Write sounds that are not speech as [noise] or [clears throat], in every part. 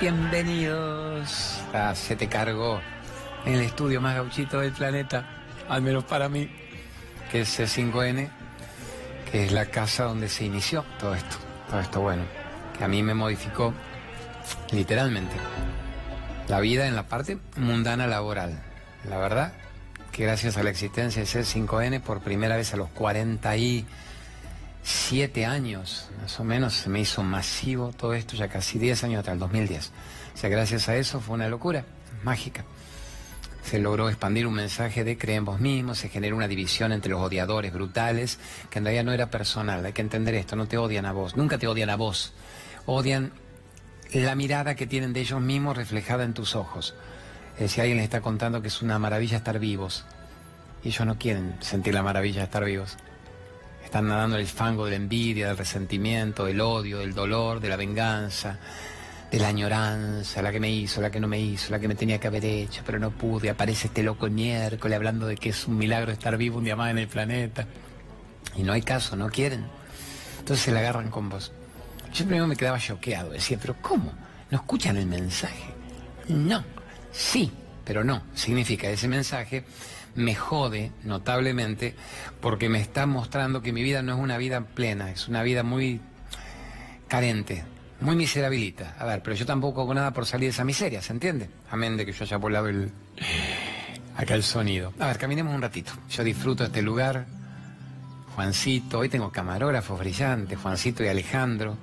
Bienvenidos a Se te cargó en el estudio más gauchito del planeta, al menos para mí, que es C5N, que es la casa donde se inició todo esto, todo esto bueno, que a mí me modificó literalmente la vida en la parte mundana laboral. La verdad que gracias a la existencia de C5N por primera vez a los 40 y siete años, más o menos, se me hizo masivo todo esto, ya casi 10 años atrás, el 2010. O sea, gracias a eso fue una locura, mágica. Se logró expandir un mensaje de creen vos mismos, se generó una división entre los odiadores brutales, que en realidad no era personal, hay que entender esto, no te odian a vos, nunca te odian a vos, odian la mirada que tienen de ellos mismos reflejada en tus ojos. si alguien les está contando que es una maravilla estar vivos, y ellos no quieren sentir la maravilla de estar vivos. Están nadando en el fango de la envidia, del resentimiento, del odio, del dolor, de la venganza, de la añoranza, la que me hizo, la que no me hizo, la que me tenía que haber hecho, pero no pude. Aparece este loco el miércoles hablando de que es un milagro estar vivo un día más en el planeta. Y no hay caso, no quieren. Entonces se la agarran con vos. Yo primero me quedaba choqueado, decía, pero ¿cómo? ¿No escuchan el mensaje? No, sí, pero no. Significa ese mensaje me jode notablemente porque me está mostrando que mi vida no es una vida plena, es una vida muy carente, muy miserabilita. A ver, pero yo tampoco hago nada por salir de esa miseria, ¿se entiende? Amén de que yo haya volado el... acá el sonido. A ver, caminemos un ratito. Yo disfruto este lugar. Juancito, hoy tengo camarógrafos brillantes, Juancito y Alejandro.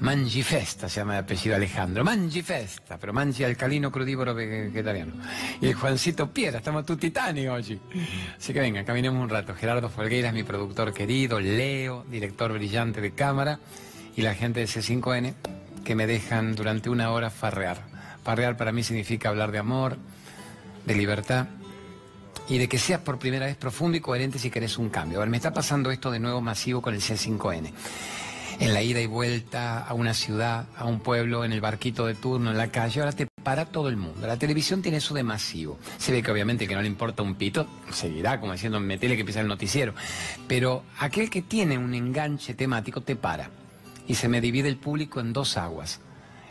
Mangifesta se llama de apellido Alejandro. Mangifesta, pero mangi alcalino crudívoro vegetariano. Y el Juancito Piedra, estamos tu titanio hoy. Así que venga, caminemos un rato. Gerardo Folgueira es mi productor querido, Leo, director brillante de cámara, y la gente de C5N que me dejan durante una hora farrear. Farrear para mí significa hablar de amor, de libertad y de que seas por primera vez profundo y coherente si querés un cambio. A ver, me está pasando esto de nuevo masivo con el C5N en la ida y vuelta a una ciudad, a un pueblo, en el barquito de turno, en la calle, ahora te para todo el mundo. La televisión tiene eso de masivo. Se ve que obviamente que no le importa un pito, seguirá como diciendo, metele que empieza el noticiero. Pero aquel que tiene un enganche temático te para. Y se me divide el público en dos aguas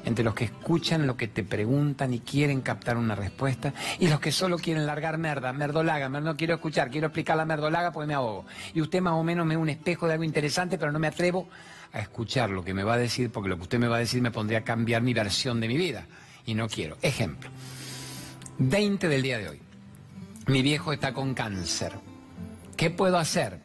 entre los que escuchan lo que te preguntan y quieren captar una respuesta, y los que solo quieren largar merda, merdolaga, no quiero escuchar, quiero explicar la merdolaga porque me ahogo. Y usted más o menos me es un espejo de algo interesante, pero no me atrevo a escuchar lo que me va a decir, porque lo que usted me va a decir me pondría a cambiar mi versión de mi vida. Y no quiero. Ejemplo. 20 del día de hoy. Mi viejo está con cáncer. ¿Qué puedo hacer?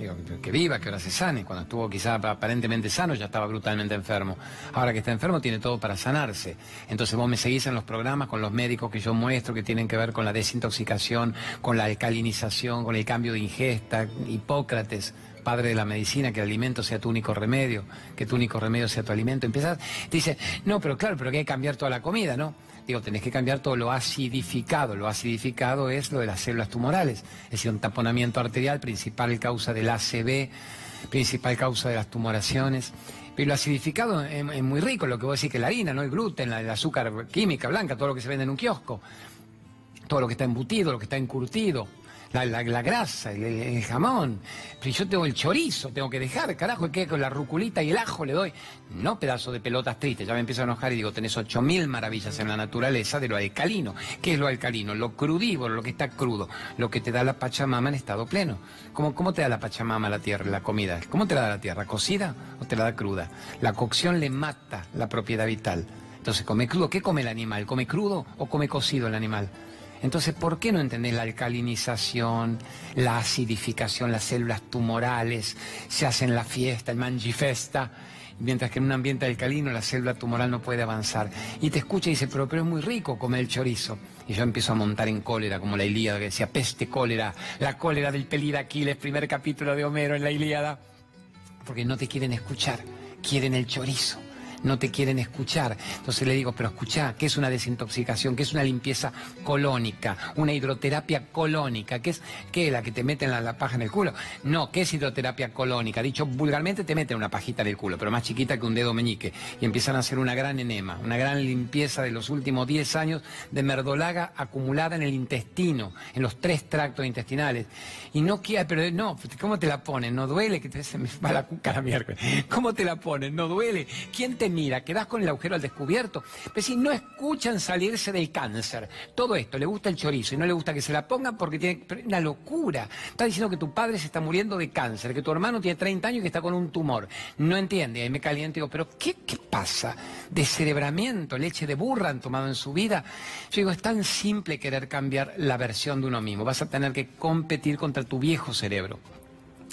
Digo, que viva, que ahora se sane. Cuando estuvo quizá aparentemente sano, ya estaba brutalmente enfermo. Ahora que está enfermo, tiene todo para sanarse. Entonces vos me seguís en los programas con los médicos que yo muestro que tienen que ver con la desintoxicación, con la alcalinización, con el cambio de ingesta. Hipócrates, padre de la medicina, que el alimento sea tu único remedio, que tu único remedio sea tu alimento. Empiezas, te dice, no, pero claro, pero que hay que cambiar toda la comida, ¿no? Digo, tenés que cambiar todo lo acidificado. Lo acidificado es lo de las células tumorales, es decir, un taponamiento arterial, principal causa del ACV, principal causa de las tumoraciones. Pero lo acidificado es, muy rico, lo que vos decís que la harina, ¿no? El gluten, el azúcar química blanca, todo lo que se vende en un kiosco, todo lo que está embutido, lo que está encurtido la, grasa, el, jamón. Pero yo tengo el chorizo, tengo que dejar, carajo, que con la ruculita y el ajo le doy. No pedazo de pelotas tristes, ya me empiezo a enojar y digo, tenés ocho mil maravillas en la naturaleza de lo alcalino. ¿Qué es lo alcalino? Lo crudívoro, lo que está crudo, lo que te da la Pachamama en estado pleno. ¿Cómo, cómo te da la Pachamama la tierra, la comida? ¿Cómo te la da la tierra? ¿Cocida o te la da cruda? La cocción le mata la propiedad vital. Entonces, come crudo. ¿Qué come el animal? ¿Come crudo o come cocido el animal? Entonces, ¿por qué no entender la alcalinización, la acidificación, las células tumorales, se hacen la fiesta, el mangifesta, mientras que en un ambiente alcalino la célula tumoral no puede avanzar? Y te escucha y dice, pero, pero es muy rico comer el chorizo. Y yo empiezo a montar en cólera, como la Ilíada que decía, peste cólera, la cólera del pelid Aquiles, primer capítulo de Homero en la Ilíada. Porque no te quieren escuchar, quieren el chorizo no te quieren escuchar. Entonces le digo, pero escucha, ¿qué es una desintoxicación? ¿Qué es una limpieza colónica? Una hidroterapia colónica. ¿Qué es qué, la que te meten la, paja en el culo? No, ¿qué es hidroterapia colónica? Dicho vulgarmente, te meten una pajita en el culo, pero más chiquita que un dedo meñique. Y empiezan a hacer una gran enema, una gran limpieza de los últimos 10 años de merdolaga acumulada en el intestino, en los tres tractos intestinales. Y no quiera, pero no, ¿cómo te la ponen? ¿No duele? Que te me va la cuca la miércoles. ¿Cómo te la ponen? ¿No duele? ¿Quién te mira, quedás con el agujero al descubierto. Pero si no escuchan salirse del cáncer, todo esto, le gusta el chorizo y no le gusta que se la pongan porque tiene una locura. Está diciendo que tu padre se está muriendo de cáncer, que tu hermano tiene 30 años y que está con un tumor. No entiende, ahí me caliento y digo, pero ¿qué, qué pasa? Descerebramiento, leche de burra han tomado en su vida. Yo digo, es tan simple querer cambiar la versión de uno mismo. Vas a tener que competir contra tu viejo cerebro.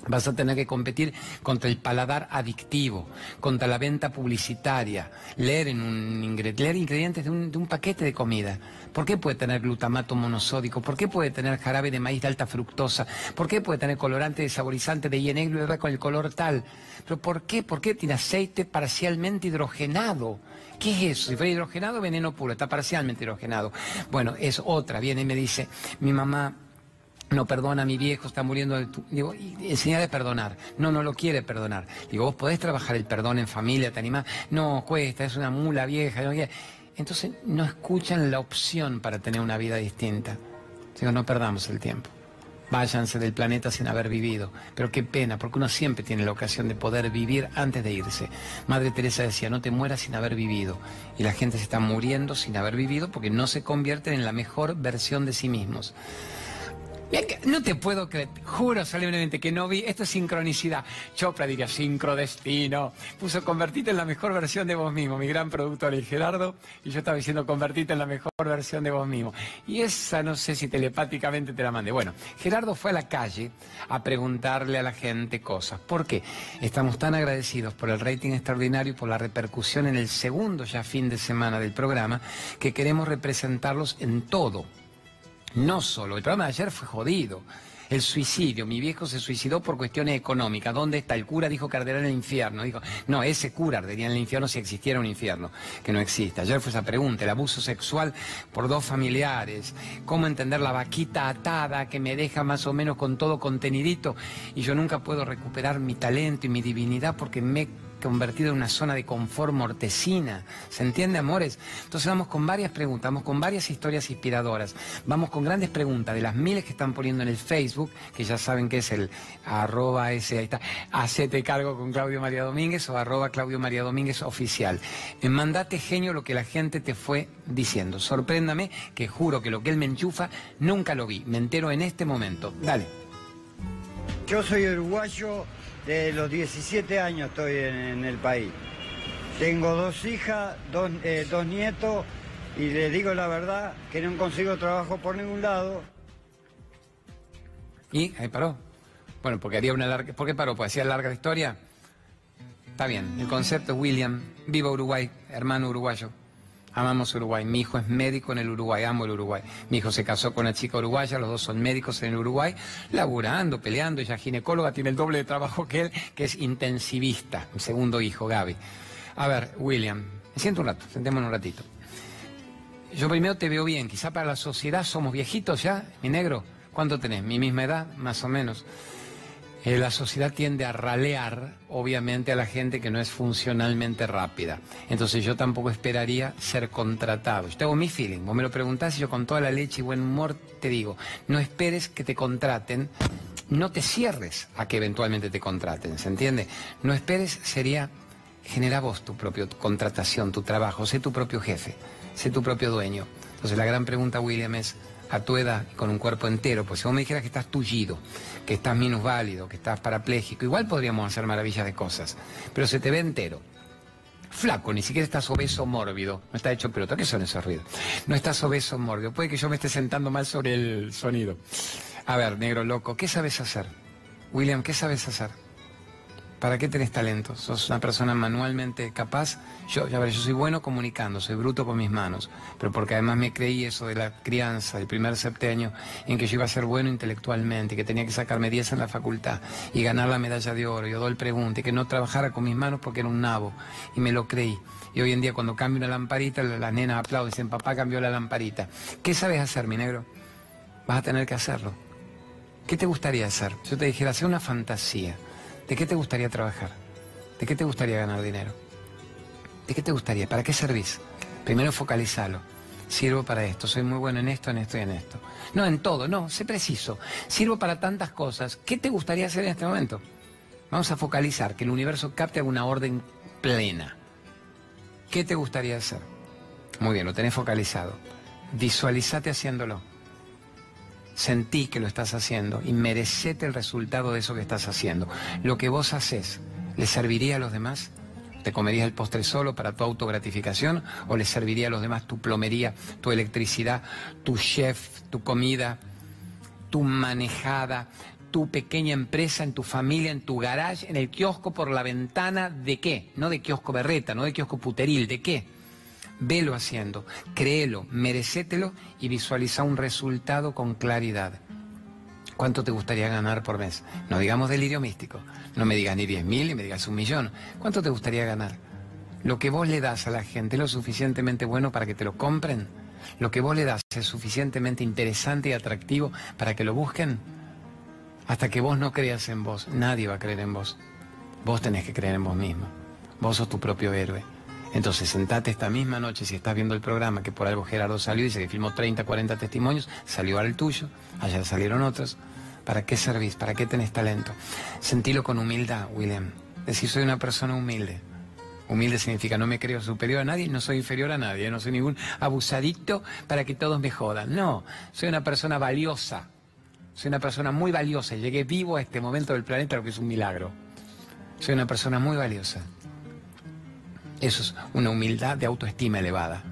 Vas a tener que competir contra el paladar adictivo, contra la venta publicitaria, leer, en un, leer ingredientes de un, paquete de comida. ¿Por qué puede tener glutamato monosódico? ¿Por qué puede tener jarabe de maíz de alta fructosa? ¿Por qué puede tener colorante de saborizante de negro con el color tal? ¿Pero por qué? ¿Por qué tiene aceite parcialmente hidrogenado? ¿Qué es eso? Si fuera hidrogenado, veneno puro, está parcialmente hidrogenado. Bueno, es otra. Viene y me dice, mi mamá no perdona mi viejo, está muriendo de tu... Digo, enseñar a perdonar. No, no lo quiere perdonar. Digo, vos podés trabajar el perdón en familia, te animás. No, cuesta, es una mula vieja. Entonces no escuchan la opción para tener una vida distinta. Digo, no perdamos el tiempo. Váyanse del planeta sin haber vivido. Pero qué pena, porque uno siempre tiene la ocasión de poder vivir antes de irse. Madre Teresa decía, no te mueras sin haber vivido. Y la gente se está muriendo sin haber vivido porque no se convierten en la mejor versión de sí mismos. No te puedo creer, juro solemnemente que no vi, esto es sincronicidad. Chopra diría sincrodestino. Puso convertirte en la mejor versión de vos mismo, mi gran productor y Gerardo, y yo estaba diciendo convertirte en la mejor versión de vos mismo. Y esa no sé si telepáticamente te la mandé. Bueno, Gerardo fue a la calle a preguntarle a la gente cosas. ¿Por qué? Estamos tan agradecidos por el rating extraordinario y por la repercusión en el segundo ya fin de semana del programa que queremos representarlos en todo no solo, el programa de ayer fue jodido. El suicidio, mi viejo se suicidó por cuestiones económicas. ¿Dónde está? El cura dijo que arderá en el infierno. Dijo, no, ese cura ardería en el infierno si existiera un infierno, que no existe. Ayer fue esa pregunta, el abuso sexual por dos familiares, cómo entender la vaquita atada que me deja más o menos con todo contenidito y yo nunca puedo recuperar mi talento y mi divinidad porque me convertido en una zona de confort mortecina. ¿Se entiende, amores? Entonces vamos con varias preguntas, vamos con varias historias inspiradoras. Vamos con grandes preguntas de las miles que están poniendo en el Facebook, que ya saben que es el arroba ese, ahí está, hacete cargo con Claudio María Domínguez o arroba Claudio María Domínguez oficial. En Mandate Genio lo que la gente te fue diciendo. Sorpréndame que juro que lo que él me enchufa nunca lo vi. Me entero en este momento. Dale. Yo soy uruguayo de los 17 años estoy en, el país. Tengo dos hijas, eh, dos, nietos y les digo la verdad que no consigo trabajo por ningún lado. ¿Y? Ahí paró. Bueno, porque haría una larga... ¿Por qué paró? ¿Pues hacía larga historia? Está bien. El concepto William, viva Uruguay, hermano uruguayo. Amamos Uruguay. Mi hijo es médico en el Uruguay, amo el Uruguay. Mi hijo se casó con una chica uruguaya, los dos son médicos en el Uruguay, laburando, peleando. Ella ginecóloga, tiene el doble de trabajo que él, que es intensivista. Mi segundo hijo, Gaby. A ver, William, siento un rato, sentémonos un ratito. Yo primero te veo bien, quizá para la sociedad somos viejitos ya, mi negro. ¿Cuánto tenés? Mi misma edad, más o menos. Eh, la sociedad tiende a ralear, obviamente, a la gente que no es funcionalmente rápida. Entonces yo tampoco esperaría ser contratado. Yo tengo mi feeling, vos me lo preguntás y yo con toda la leche y buen humor te digo, no esperes que te contraten, no te cierres a que eventualmente te contraten, ¿se entiende? No esperes, sería, genera vos tu propia contratación, tu trabajo, sé tu propio jefe, sé tu propio dueño. Entonces la gran pregunta, William, es, a tu edad, con un cuerpo entero, pues si vos me dijeras que estás tullido, que estás minusválido, que estás parapléjico, igual podríamos hacer maravillas de cosas, pero se te ve entero. Flaco, ni siquiera estás obeso mórbido, no está hecho pelota, ¿qué son esos ruidos? No estás obeso mórbido, puede que yo me esté sentando mal sobre el sonido. A ver, negro loco, ¿qué sabes hacer? William, ¿qué sabes hacer? ¿Para qué tenés talento? ¿Sos una persona manualmente capaz? Yo, ya ver, yo soy bueno comunicando, soy bruto con mis manos, pero porque además me creí eso de la crianza, del primer septenio, en que yo iba a ser bueno intelectualmente, que tenía que sacarme 10 en la facultad y ganar la medalla de oro, y el Pregunte, que no trabajara con mis manos porque era un nabo, y me lo creí. Y hoy en día cuando cambio una lamparita, las nenas aplauden, dicen, papá cambió la lamparita. ¿Qué sabes hacer, mi negro? Vas a tener que hacerlo. ¿Qué te gustaría hacer? Yo te dijera, hacer una fantasía ¿De qué te gustaría trabajar? ¿De qué te gustaría ganar dinero? ¿De qué te gustaría? ¿Para qué servís? Primero focalizalo. Sirvo para esto, soy muy bueno en esto, en esto y en esto. No en todo, no, sé preciso. Sirvo para tantas cosas. ¿Qué te gustaría hacer en este momento? Vamos a focalizar, que el universo capte alguna orden plena. ¿Qué te gustaría hacer? Muy bien, lo tenés focalizado. Visualizate haciéndolo. Sentí que lo estás haciendo y merecete el resultado de eso que estás haciendo. Lo que vos haces, ¿le serviría a los demás? ¿Te comerías el postre solo para tu autogratificación o le serviría a los demás tu plomería, tu electricidad, tu chef, tu comida, tu manejada, tu pequeña empresa, en tu familia, en tu garage, en el kiosco por la ventana, ¿de qué? No de kiosco berreta, no de kiosco puteril, ¿de qué? Velo haciendo, créelo, merecételo y visualiza un resultado con claridad. ¿Cuánto te gustaría ganar por mes? No digamos delirio místico. No me digas ni 10 mil ni me digas un millón. ¿Cuánto te gustaría ganar? Lo que vos le das a la gente es lo suficientemente bueno para que te lo compren. Lo que vos le das es suficientemente interesante y atractivo para que lo busquen. Hasta que vos no creas en vos, nadie va a creer en vos. Vos tenés que creer en vos mismo. Vos sos tu propio héroe. Entonces sentate esta misma noche, si estás viendo el programa, que por algo Gerardo salió, dice que filmó 30, 40 testimonios, salió al tuyo, allá salieron otros. ¿Para qué servís? ¿Para qué tenés talento? Sentilo con humildad, William. Decir, soy una persona humilde. Humilde significa no me creo superior a nadie, no soy inferior a nadie, no soy ningún abusadito para que todos me jodan. No, soy una persona valiosa. Soy una persona muy valiosa. Llegué vivo a este momento del planeta, lo que es un milagro. Soy una persona muy valiosa. Eso es una humildad de autoestima elevada.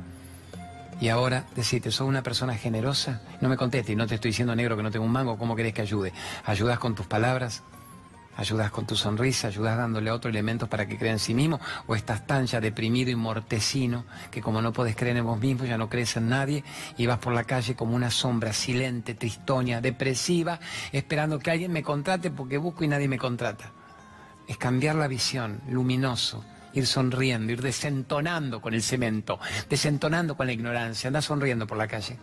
Y ahora decirte, ¿soy una persona generosa? No me contestes no te estoy diciendo negro que no tengo un mango, ¿cómo querés que ayude? ¿Ayudas con tus palabras? ¿Ayudas con tu sonrisa? ¿Ayudas dándole otros elementos para que crea en sí mismo? ¿O estás tan ya deprimido y mortecino que como no puedes creer en vos mismo, ya no crees en nadie y vas por la calle como una sombra silente, tristonia, depresiva, esperando que alguien me contrate porque busco y nadie me contrata? Es cambiar la visión, luminoso, ir sonriendo, ir desentonando con el cemento, desentonando con la ignorancia, anda sonriendo por la calle,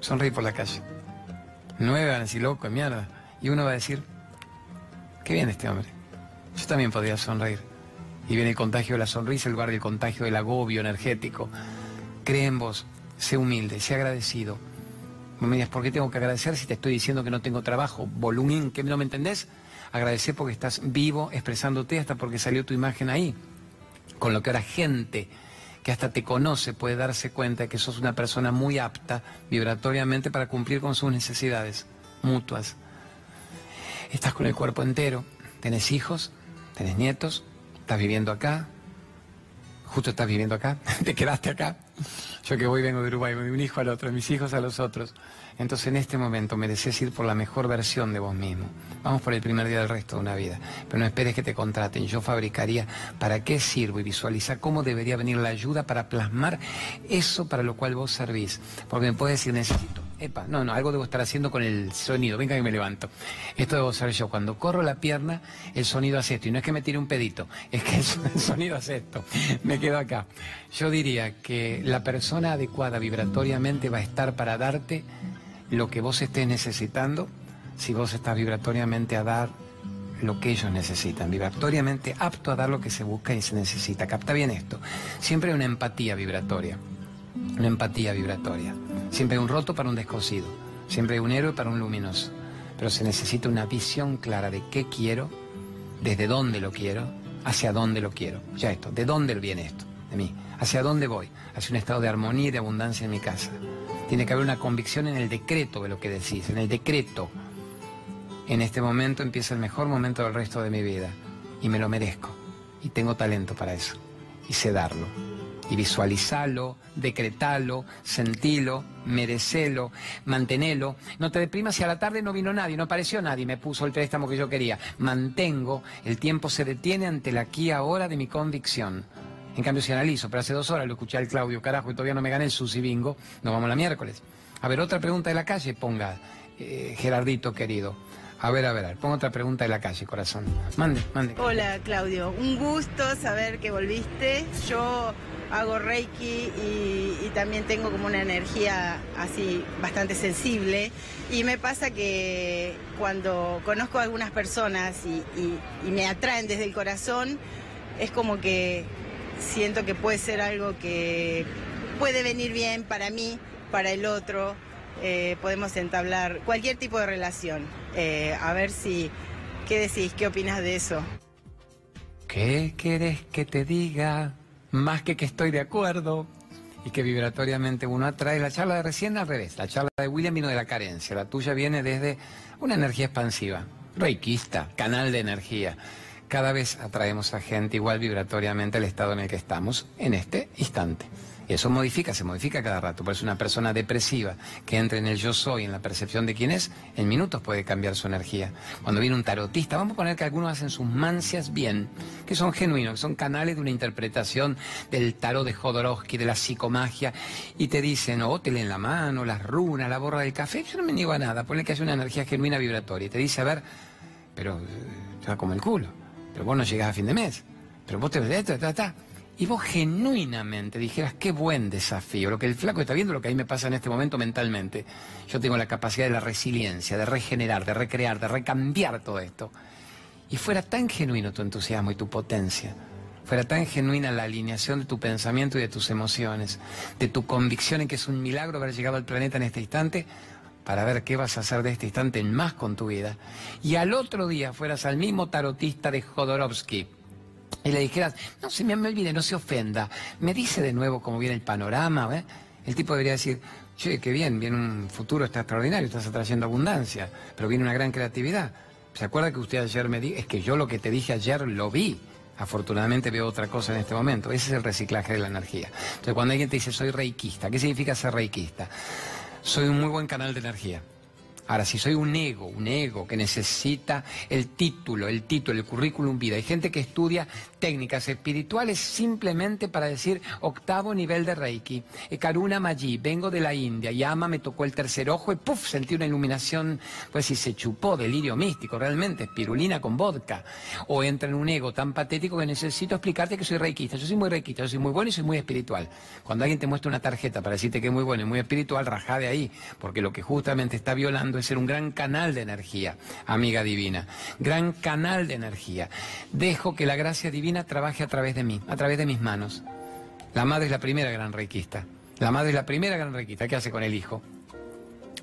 sonreír por la calle. Nueve van a decir, loco, mierda. Y uno va a decir, qué bien este hombre. Yo también podría sonreír. Y viene el contagio de la sonrisa en lugar del contagio del agobio energético. Cree en vos, sé humilde, sé agradecido. Me digas, ¿por qué tengo que agradecer si te estoy diciendo que no tengo trabajo? Volumen, que no me entendés? Agradecer porque estás vivo, expresándote hasta porque salió tu imagen ahí con lo que ahora gente que hasta te conoce puede darse cuenta de que sos una persona muy apta vibratoriamente para cumplir con sus necesidades mutuas. Estás con el cuerpo entero, tenés hijos, tenés nietos, estás viviendo acá, justo estás viviendo acá, [laughs] te quedaste acá. Yo que voy vengo de Uruguay, de un hijo al otro, de mis hijos a los otros. Entonces en este momento mereces ir por la mejor versión de vos mismo. Vamos por el primer día del resto de una vida. Pero no esperes que te contraten. Yo fabricaría para qué sirvo y visualiza cómo debería venir la ayuda para plasmar eso para lo cual vos servís. Porque me puedes decir, necesito. No, no, algo debo estar haciendo con el sonido. Venga que me levanto. Esto debo ser yo. Cuando corro la pierna, el sonido hace esto. Y no es que me tire un pedito, es que [laughs] el sonido hace esto. Me quedo acá. Yo diría que la persona adecuada vibratoriamente va a estar para darte lo que vos estés necesitando si vos estás vibratoriamente a dar lo que ellos necesitan, vibratoriamente apto a dar lo que se busca y se necesita. Capta bien esto. Siempre hay una empatía vibratoria, una empatía vibratoria. Siempre un roto para un descosido, siempre hay un héroe para un luminoso. Pero se necesita una visión clara de qué quiero, desde dónde lo quiero, hacia dónde lo quiero. Ya esto, ¿de dónde viene esto? De mí. ¿Hacia dónde voy? Hacia un estado de armonía y de abundancia en mi casa. Tiene que haber una convicción en el decreto de lo que decís, en el decreto. En este momento empieza el mejor momento del resto de mi vida y me lo merezco y tengo talento para eso y sé darlo y visualizarlo, decretalo, sentilo, merecelo, mantenelo. No te deprimas si a la tarde no vino nadie, no apareció nadie, me puso el préstamo que yo quería. Mantengo, el tiempo se detiene ante la aquí ahora de mi convicción. En cambio, si analizo, pero hace dos horas lo escuché al Claudio, carajo, y todavía no me gané el sushi bingo, nos vamos la miércoles. A ver, otra pregunta de la calle, ponga, eh, Gerardito querido. A ver, a ver, a ver, pongo otra pregunta de la calle, corazón. Mande, mande. Hola, Claudio. Un gusto saber que volviste. Yo hago Reiki y, también tengo como una energía así bastante sensible. Y me pasa que cuando conozco a algunas personas y me atraen desde el corazón, es como que siento que puede ser algo que puede venir bien para mí, para el otro. Eh, podemos entablar cualquier tipo de relación. Eh, a ver si, ¿qué decís? ¿Qué opinas de eso? ¿Qué quieres que te diga? más que que estoy de acuerdo y que vibratoriamente uno atrae. La charla de recién al revés. La charla de William vino de la carencia. La tuya viene desde una energía expansiva, reikista, canal de energía. Cada vez atraemos a gente igual vibratoriamente al estado en el que estamos en este instante. Y eso modifica, se modifica cada rato. Por eso una persona depresiva que entre en el yo soy, en la percepción de quién es, en minutos puede cambiar su energía. Cuando viene un tarotista, vamos a poner que algunos hacen sus mancias bien, que son genuinos, que son canales de una interpretación del tarot de Jodorowsky, de la psicomagia, y te dicen, oh, te leen la mano, las runas, la borra del café. Yo no me niego a nada, ponle que hay una energía genuina vibratoria. Y te dice, a ver, pero te va como el culo, pero vos no llegás a fin de mes, pero vos te... ves ta, y vos genuinamente dijeras, qué buen desafío, lo que el flaco está viendo, lo que a mí me pasa en este momento mentalmente, yo tengo la capacidad de la resiliencia, de regenerar, de recrear, de recambiar todo esto. Y fuera tan genuino tu entusiasmo y tu potencia, fuera tan genuina la alineación de tu pensamiento y de tus emociones, de tu convicción en que es un milagro haber llegado al planeta en este instante, para ver qué vas a hacer de este instante en más con tu vida, y al otro día fueras al mismo tarotista de Jodorowsky, y le dijeras, no se me, olvide, no se ofenda, me dice de nuevo cómo viene el panorama, ¿eh? el tipo debería decir, che, qué bien, viene un futuro está extraordinario, estás atrayendo abundancia, pero viene una gran creatividad. ¿Se acuerda que usted ayer me dijo? Es que yo lo que te dije ayer lo vi. Afortunadamente veo otra cosa en este momento. Ese es el reciclaje de la energía. Entonces, cuando alguien te dice soy reikista, ¿qué significa ser reikista? Soy un muy buen canal de energía. Ahora, si soy un ego, un ego que necesita el título, el título, el currículum vida, hay gente que estudia técnicas espirituales simplemente para decir octavo nivel de Reiki, e Karuna Maji, vengo de la India, Yama me tocó el tercer ojo y puff, sentí una iluminación, pues si se chupó, delirio místico, realmente, espirulina con vodka. O entra en un ego tan patético que necesito explicarte que soy reikista. Yo soy muy reikista, yo soy muy bueno y soy muy espiritual. Cuando alguien te muestra una tarjeta para decirte que es muy bueno y muy espiritual, rajá de ahí, porque lo que justamente está violando es ser un gran canal de energía, amiga divina. Gran canal de energía. Dejo que la gracia divina trabaje a través de mí, a través de mis manos. La madre es la primera gran requista. La madre es la primera gran requista. ¿Qué hace con el hijo?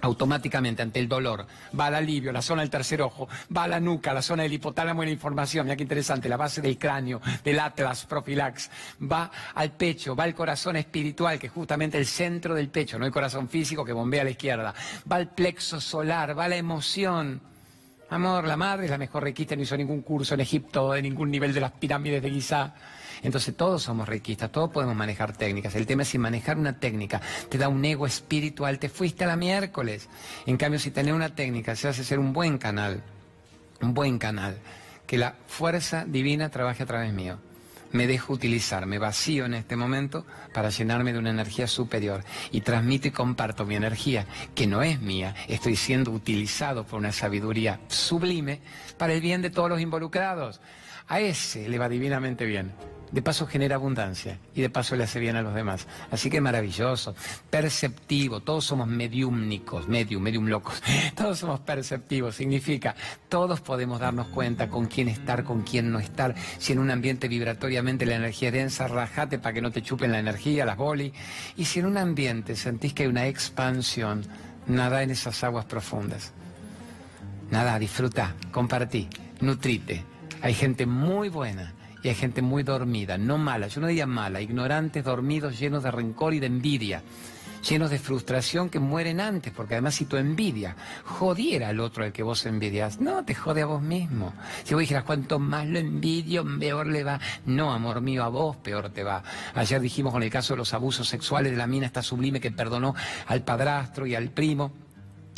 automáticamente ante el dolor, va al alivio, la zona del tercer ojo, va a la nuca, la zona del hipotálamo y la información, mira qué interesante, la base del cráneo, del atlas, profilax, va al pecho, va al corazón espiritual, que es justamente el centro del pecho, no el corazón físico que bombea a la izquierda, va al plexo solar, va a la emoción. Amor, la madre es la mejor requista, no hizo ningún curso en Egipto, de ningún nivel de las pirámides de Giza. Entonces todos somos riquistas, todos podemos manejar técnicas. El tema es si manejar una técnica te da un ego espiritual, te fuiste a la miércoles. En cambio, si tenés una técnica, se hace ser un buen canal, un buen canal, que la fuerza divina trabaje a través mío. Me dejo utilizar, me vacío en este momento para llenarme de una energía superior. Y transmito y comparto mi energía, que no es mía, estoy siendo utilizado por una sabiduría sublime para el bien de todos los involucrados. A ese le va divinamente bien de paso genera abundancia y de paso le hace bien a los demás. Así que maravilloso, perceptivo, todos somos mediúmnicos, medium, medium locos, [laughs] todos somos perceptivos, significa, todos podemos darnos cuenta con quién estar, con quién no estar, si en un ambiente vibratoriamente la energía es densa, rajate para que no te chupen la energía, las boli, y si en un ambiente sentís que hay una expansión, nada en esas aguas profundas. Nada, disfruta, compartí, nutrite. Hay gente muy buena y hay gente muy dormida, no mala, yo no diría mala, ignorantes, dormidos, llenos de rencor y de envidia, llenos de frustración que mueren antes, porque además si tu envidia jodiera al otro al que vos envidias, no, te jode a vos mismo. Si vos dijeras, cuanto más lo envidio, peor le va. No, amor mío, a vos peor te va. Ayer dijimos con el caso de los abusos sexuales de la mina esta sublime que perdonó al padrastro y al primo.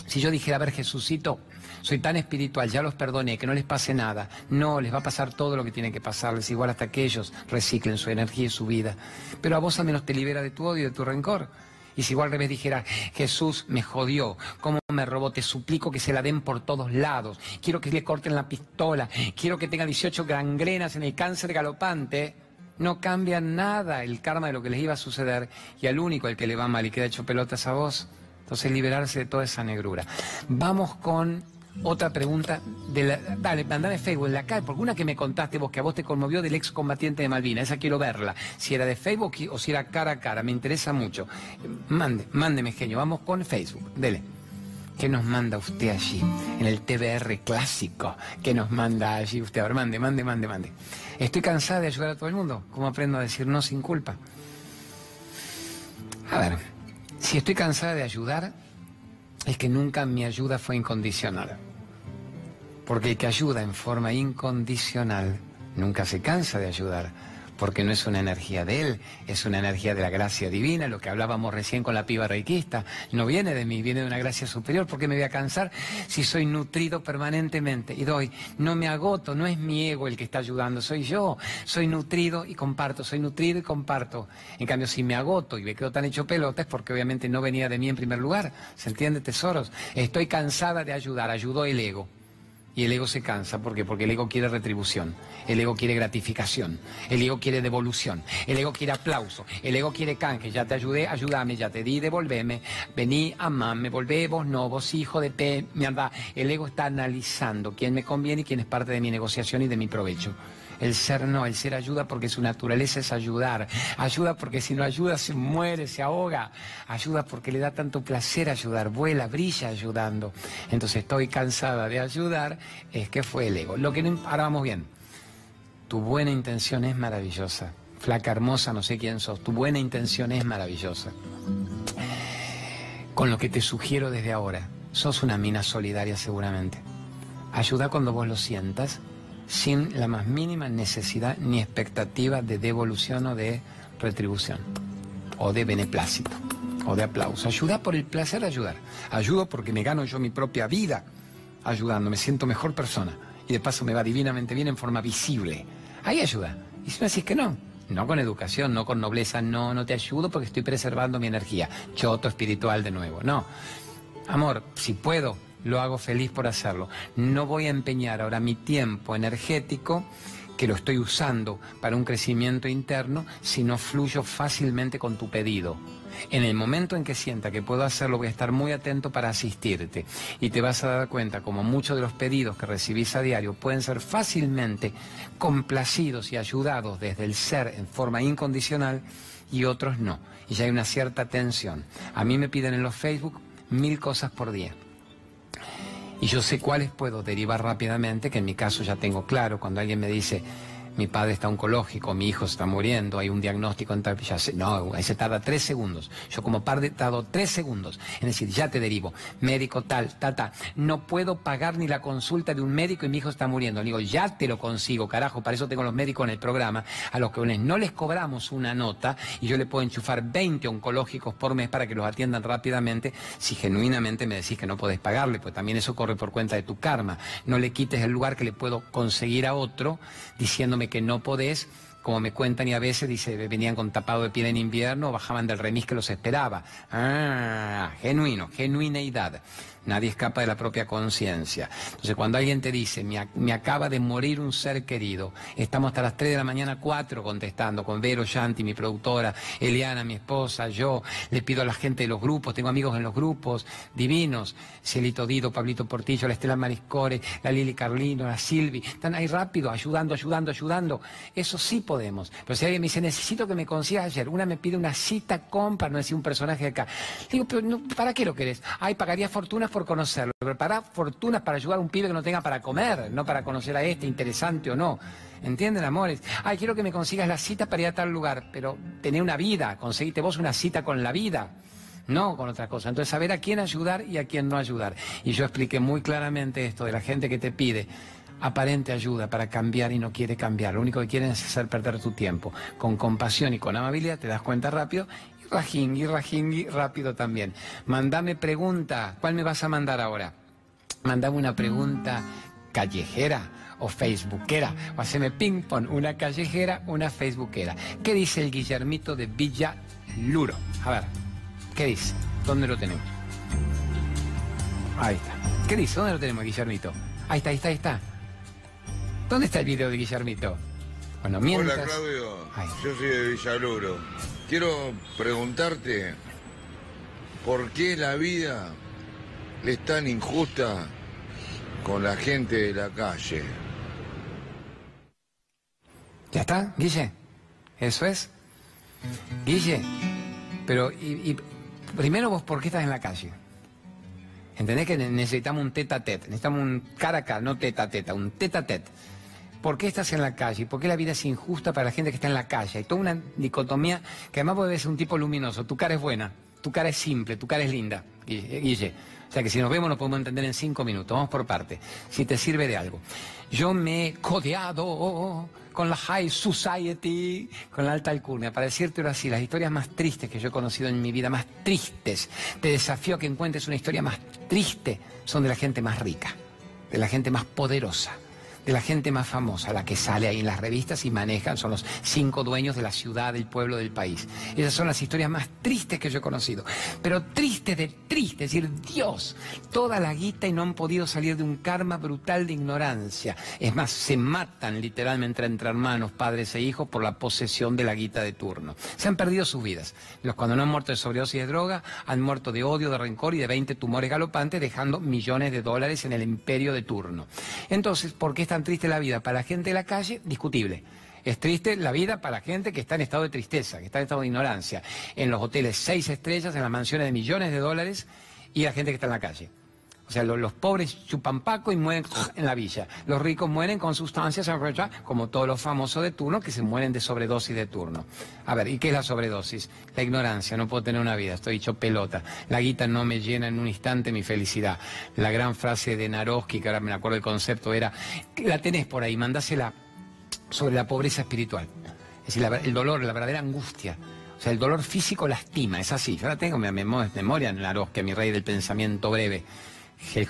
Si yo dijera, a ver, Jesucito, soy tan espiritual, ya los perdoné, que no les pase nada. No, les va a pasar todo lo que tiene que pasarles, igual hasta que ellos reciclen su energía y su vida. Pero a vos al menos te libera de tu odio y de tu rencor. Y si igual al revés dijera, Jesús me jodió, ¿cómo me robó? Te suplico que se la den por todos lados. Quiero que le corten la pistola. Quiero que tenga 18 gangrenas en el cáncer galopante. No cambia nada el karma de lo que les iba a suceder. Y al único al que le va mal y queda hecho pelotas a vos. Entonces liberarse de toda esa negrura. Vamos con otra pregunta, de la, dale, mandame Facebook, en la calle, porque una que me contaste vos, que a vos te conmovió del ex combatiente de Malvinas, esa quiero verla, si era de Facebook o si era cara a cara, me interesa mucho. Mande, mándeme genio, vamos con Facebook, dele. ¿Qué nos manda usted allí? En el TBR clásico. ¿Qué nos manda allí usted? A ver, mande, mande, mande, mande. Estoy cansada de ayudar a todo el mundo. ¿Cómo aprendo a decir no sin culpa? A ver, si estoy cansada de ayudar, es que nunca mi ayuda fue incondicional. Porque el que ayuda en forma incondicional nunca se cansa de ayudar porque no es una energía de él, es una energía de la gracia divina, lo que hablábamos recién con la piba reikista, no viene de mí, viene de una gracia superior, porque me voy a cansar si soy nutrido permanentemente y doy, no me agoto, no es mi ego el que está ayudando, soy yo, soy nutrido y comparto, soy nutrido y comparto. En cambio, si me agoto y me quedo tan hecho pelota es porque obviamente no venía de mí en primer lugar, ¿se entiende, tesoros? Estoy cansada de ayudar, ayudó el ego. Y el ego se cansa, ¿por qué? Porque el ego quiere retribución, el ego quiere gratificación, el ego quiere devolución, el ego quiere aplauso, el ego quiere canje, ya te ayudé, ayúdame, ya te di, devolveme, vení, amame, volvé, vos no, vos hijo de P, me anda. El ego está analizando quién me conviene y quién es parte de mi negociación y de mi provecho. El ser no, el ser ayuda porque su naturaleza es ayudar. Ayuda porque si no ayuda se muere, se ahoga. Ayuda porque le da tanto placer ayudar, vuela, brilla ayudando. Entonces estoy cansada de ayudar, es que fue el ego. Lo que no, ahora vamos bien. Tu buena intención es maravillosa. Flaca hermosa, no sé quién sos. Tu buena intención es maravillosa. Con lo que te sugiero desde ahora, sos una mina solidaria seguramente. Ayuda cuando vos lo sientas sin la más mínima necesidad ni expectativa de devolución o de retribución, o de beneplácito, o de aplauso. Ayuda por el placer de ayudar. Ayudo porque me gano yo mi propia vida ayudando, me siento mejor persona. Y de paso me va divinamente bien en forma visible. Ahí ayuda. Y si me decís que no, no con educación, no con nobleza, no, no te ayudo porque estoy preservando mi energía. Choto espiritual de nuevo. No. Amor, si puedo, lo hago feliz por hacerlo. No voy a empeñar ahora mi tiempo energético que lo estoy usando para un crecimiento interno si no fluyo fácilmente con tu pedido. En el momento en que sienta que puedo hacerlo, voy a estar muy atento para asistirte. Y te vas a dar cuenta como muchos de los pedidos que recibís a diario pueden ser fácilmente complacidos y ayudados desde el ser en forma incondicional y otros no. Y ya hay una cierta tensión. A mí me piden en los Facebook mil cosas por día. Y yo sé cuáles puedo derivar rápidamente, que en mi caso ya tengo claro, cuando alguien me dice, mi padre está oncológico, mi hijo está muriendo, hay un diagnóstico en tal, ya no, ahí se tarda tres segundos. Yo como padre tardo tres segundos, es decir, ya te derivo, médico tal, tal, tal. No puedo pagar ni la consulta de un médico y mi hijo está muriendo. Le digo, ya te lo consigo, carajo, para eso tengo los médicos en el programa, a los que no les cobramos una nota y yo le puedo enchufar 20 oncológicos por mes para que los atiendan rápidamente si genuinamente me decís que no podés pagarle, pues también eso corre por cuenta de tu karma. No le quites el lugar que le puedo conseguir a otro diciéndome que no podés, como me cuentan y a veces dice, venían con tapado de piel en invierno, bajaban del remis que los esperaba. Ah, genuino, genuineidad. Nadie escapa de la propia conciencia. Entonces, cuando alguien te dice, me, acaba de morir un ser querido, estamos hasta las 3 de la mañana, 4 contestando, con Vero Shanti, mi productora, Eliana, mi esposa, yo, le pido a la gente de los grupos, tengo amigos en los grupos, divinos, Cielito Dido, Pablito Portillo, la Estela Mariscore, la Lili Carlino, la Silvi, están ahí rápido, ayudando, ayudando, ayudando. Eso sí podemos. Pero si alguien me dice, necesito que me consigas ayer, una me pide una cita con, para no decir un personaje de acá. Digo, pero ¿para qué lo querés? Ay, pagaría fortuna por conocerlo, preparar fortunas para ayudar a un pibe que no tenga para comer, no para conocer a este, interesante o no. ¿Entienden, amores? Ay, quiero que me consigas la cita para ir a tal lugar, pero tener una vida, conseguiste vos una cita con la vida, no con otra cosa. Entonces, saber a quién ayudar y a quién no ayudar. Y yo expliqué muy claramente esto de la gente que te pide aparente ayuda para cambiar y no quiere cambiar. Lo único que quieren es hacer perder tu tiempo. Con compasión y con amabilidad te das cuenta rápido Rajingui, Rajingui, rápido también. Mandame pregunta. ¿Cuál me vas a mandar ahora? Mandame una pregunta callejera o facebookera. O haceme ping-pong, una callejera, una facebookera. ¿Qué dice el Guillermito de Villa Luro? A ver, ¿qué dice? ¿Dónde lo tenemos? Ahí está. ¿Qué dice? ¿Dónde lo tenemos, Guillermito? Ahí está, ahí está, ahí está. ¿Dónde está el video de Guillermito? Bueno, mientras... Hola, Claudio. Yo soy de Villaluro. Quiero preguntarte por qué la vida es tan injusta con la gente de la calle. ¿Ya está, Guille? ¿Eso es? Guille, pero primero vos, ¿por qué estás en la calle? ¿Entendés que necesitamos un teta tet? Necesitamos un cara a cara, no teta teta, un teta tet. ¿Por qué estás en la calle? ¿Por qué la vida es injusta para la gente que está en la calle? Hay toda una dicotomía que además puede ser un tipo luminoso. Tu cara es buena, tu cara es simple, tu cara es linda, Guille. O sea que si nos vemos nos podemos entender en cinco minutos. Vamos por parte. Si te sirve de algo. Yo me he codeado con la high society, con la alta alcurnia, para decirte así, las historias más tristes que yo he conocido en mi vida, más tristes, te desafío a que encuentres una historia más triste, son de la gente más rica, de la gente más poderosa de la gente más famosa, la que sale ahí en las revistas y manejan, son los cinco dueños de la ciudad, del pueblo, del país. Esas son las historias más tristes que yo he conocido. Pero tristes de triste, es decir, Dios, toda la guita y no han podido salir de un karma brutal de ignorancia. Es más, se matan literalmente entre hermanos, padres e hijos por la posesión de la guita de turno. Se han perdido sus vidas. Los cuando no han muerto de sobredosis de droga, han muerto de odio, de rencor y de 20 tumores galopantes, dejando millones de dólares en el imperio de turno. Entonces, ¿por qué tan triste la vida para la gente de la calle, discutible. Es triste la vida para la gente que está en estado de tristeza, que está en estado de ignorancia. En los hoteles seis estrellas, en las mansiones de millones de dólares y la gente que está en la calle. O sea, los, pobres chupan paco y mueren en la villa. Los ricos mueren con sustancias, como todos los famosos de turno que se mueren de sobredosis de turno. A ver, ¿y qué es la sobredosis? La ignorancia, no puedo tener una vida, estoy hecho pelota. La guita no me llena en un instante mi felicidad. La gran frase de Naroski, que ahora me acuerdo el concepto, era, la tenés por ahí, mandásela sobre la pobreza espiritual. Es decir, el dolor, la verdadera angustia. O sea, el dolor físico lastima, es así. Yo ahora tengo mi memoria en Naroski, mi rey del pensamiento breve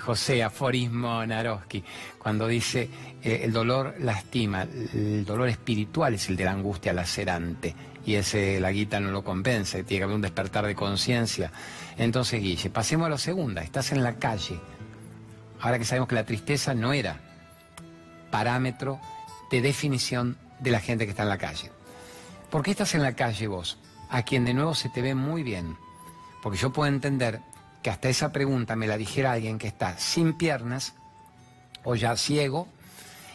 José aforismo Naroski, cuando dice eh, el dolor lastima, el dolor espiritual es el de la angustia lacerante y ese la guita no lo compensa, tiene que haber un despertar de conciencia. Entonces, Guille, pasemos a la segunda, estás en la calle. Ahora que sabemos que la tristeza no era parámetro de definición de la gente que está en la calle. ¿Por qué estás en la calle vos? A quien de nuevo se te ve muy bien. Porque yo puedo entender que hasta esa pregunta me la dijera alguien que está sin piernas o ya ciego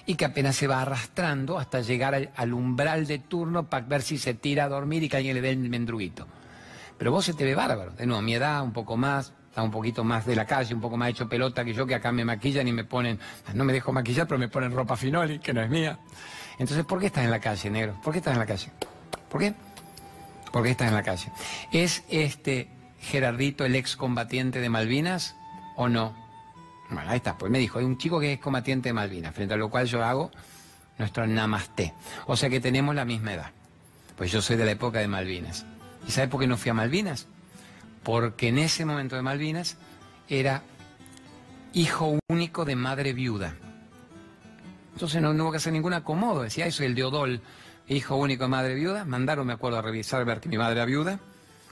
y que apenas se va arrastrando hasta llegar al, umbral de turno para ver si se tira a dormir y que alguien le dé el mendruguito. Pero vos se te ve bárbaro, de nuevo, mi edad, un poco más, está un poquito más de la calle, un poco más hecho pelota que yo, que acá me maquillan y me ponen, no me dejo maquillar, pero me ponen ropa finoli, que no es mía. Entonces, ¿por qué estás en la calle, negro? ¿Por qué estás en la calle? ¿Por qué? ¿Por qué estás en la calle? Es este Gerardito, el excombatiente de Malvinas, o no? Bueno, ahí está, pues me dijo, hay un chico que es combatiente de Malvinas, frente a lo cual yo hago nuestro namaste. O sea que tenemos la misma edad. Pues yo soy de la época de Malvinas. ¿Y sabe por qué no fui a Malvinas? Porque en ese momento de Malvinas era hijo único de madre viuda. Entonces no, hubo que hacer ningún acomodo. Decía eso, el Deodol, hijo único de madre viuda. Mandaron, me acuerdo, a revisar, ver que mi madre era viuda,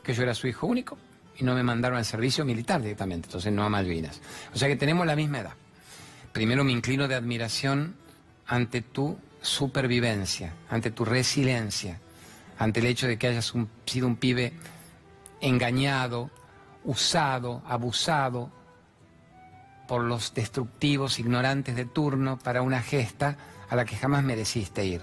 que yo era su hijo único y no me mandaron al servicio militar directamente, entonces no a Malvinas. O sea que tenemos la misma edad. Primero me inclino de admiración ante tu supervivencia, ante tu resiliencia, ante el hecho de que hayas sido un pibe engañado, usado, abusado por los destructivos, ignorantes de turno para una gesta a la que jamás mereciste ir.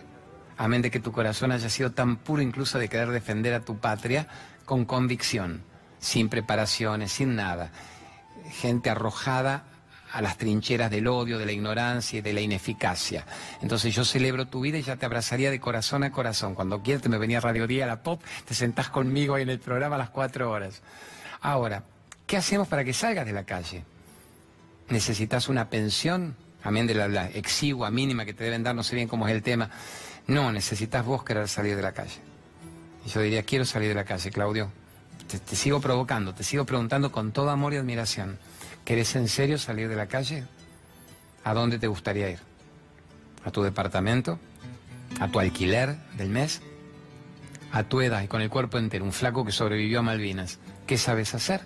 Amén de que tu corazón haya sido tan puro incluso de querer defender a tu patria con convicción sin preparaciones, sin nada. Gente arrojada a las trincheras del odio, de la ignorancia y de la ineficacia. Entonces yo celebro tu vida y ya te abrazaría de corazón a corazón. Cuando quieras te me venía Radio Día, a la Pop, te sentás conmigo ahí en el programa a las cuatro horas. Ahora, ¿qué hacemos para que salgas de la calle? ¿Necesitas una pensión? Amén de la, la exigua mínima que te deben dar, no sé bien cómo es el tema. No, necesitas vos querer salir de la calle. Y yo diría, quiero salir de la calle, Claudio te, sigo provocando, te sigo preguntando con todo amor y admiración. ¿Querés en serio salir de la calle? ¿A dónde te gustaría ir? ¿A tu departamento? ¿A tu alquiler del mes? A tu edad y con el cuerpo entero, un flaco que sobrevivió a Malvinas. ¿Qué sabes hacer?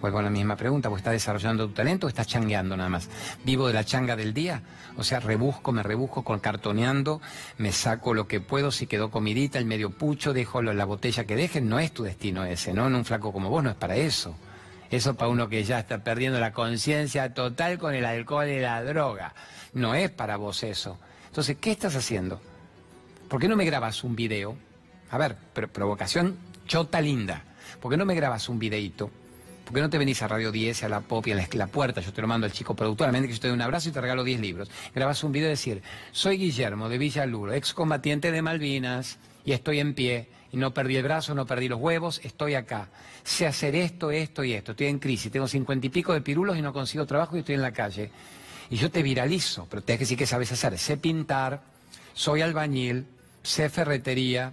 Vuelvo a la misma pregunta, ¿vos estás desarrollando tu talento o estás changueando nada más? ¿Vivo de la changa del día? O sea, rebusco, me rebusco con cartoneando, me saco lo que puedo, si quedó comidita, el medio pucho, dejo la botella que dejen, no es tu destino ese, ¿no? En un flaco como vos no es para eso. Eso para uno que ya está perdiendo la conciencia total con el alcohol y la droga. No es para vos eso. Entonces, ¿qué estás haciendo? ¿Por qué no me grabas un video? A ver, provocación chota linda. ¿Por qué no me grabas un videito ¿Por qué no te venís a Radio 10, a la pop y a la, puerta? Yo te lo mando al chico productor, a que yo te doy un abrazo y te regalo 10 libros. Grabas un video y decir, soy Guillermo de Villaluro, excombatiente de Malvinas, y estoy en pie, y no perdí el brazo, no perdí los huevos, estoy acá. Sé hacer esto, esto y esto. Estoy en crisis, tengo cincuenta y pico de pirulos y no consigo trabajo y estoy en la calle. Y yo te viralizo, pero tienes que decir que sabes hacer. Sé pintar, soy albañil, sé ferretería,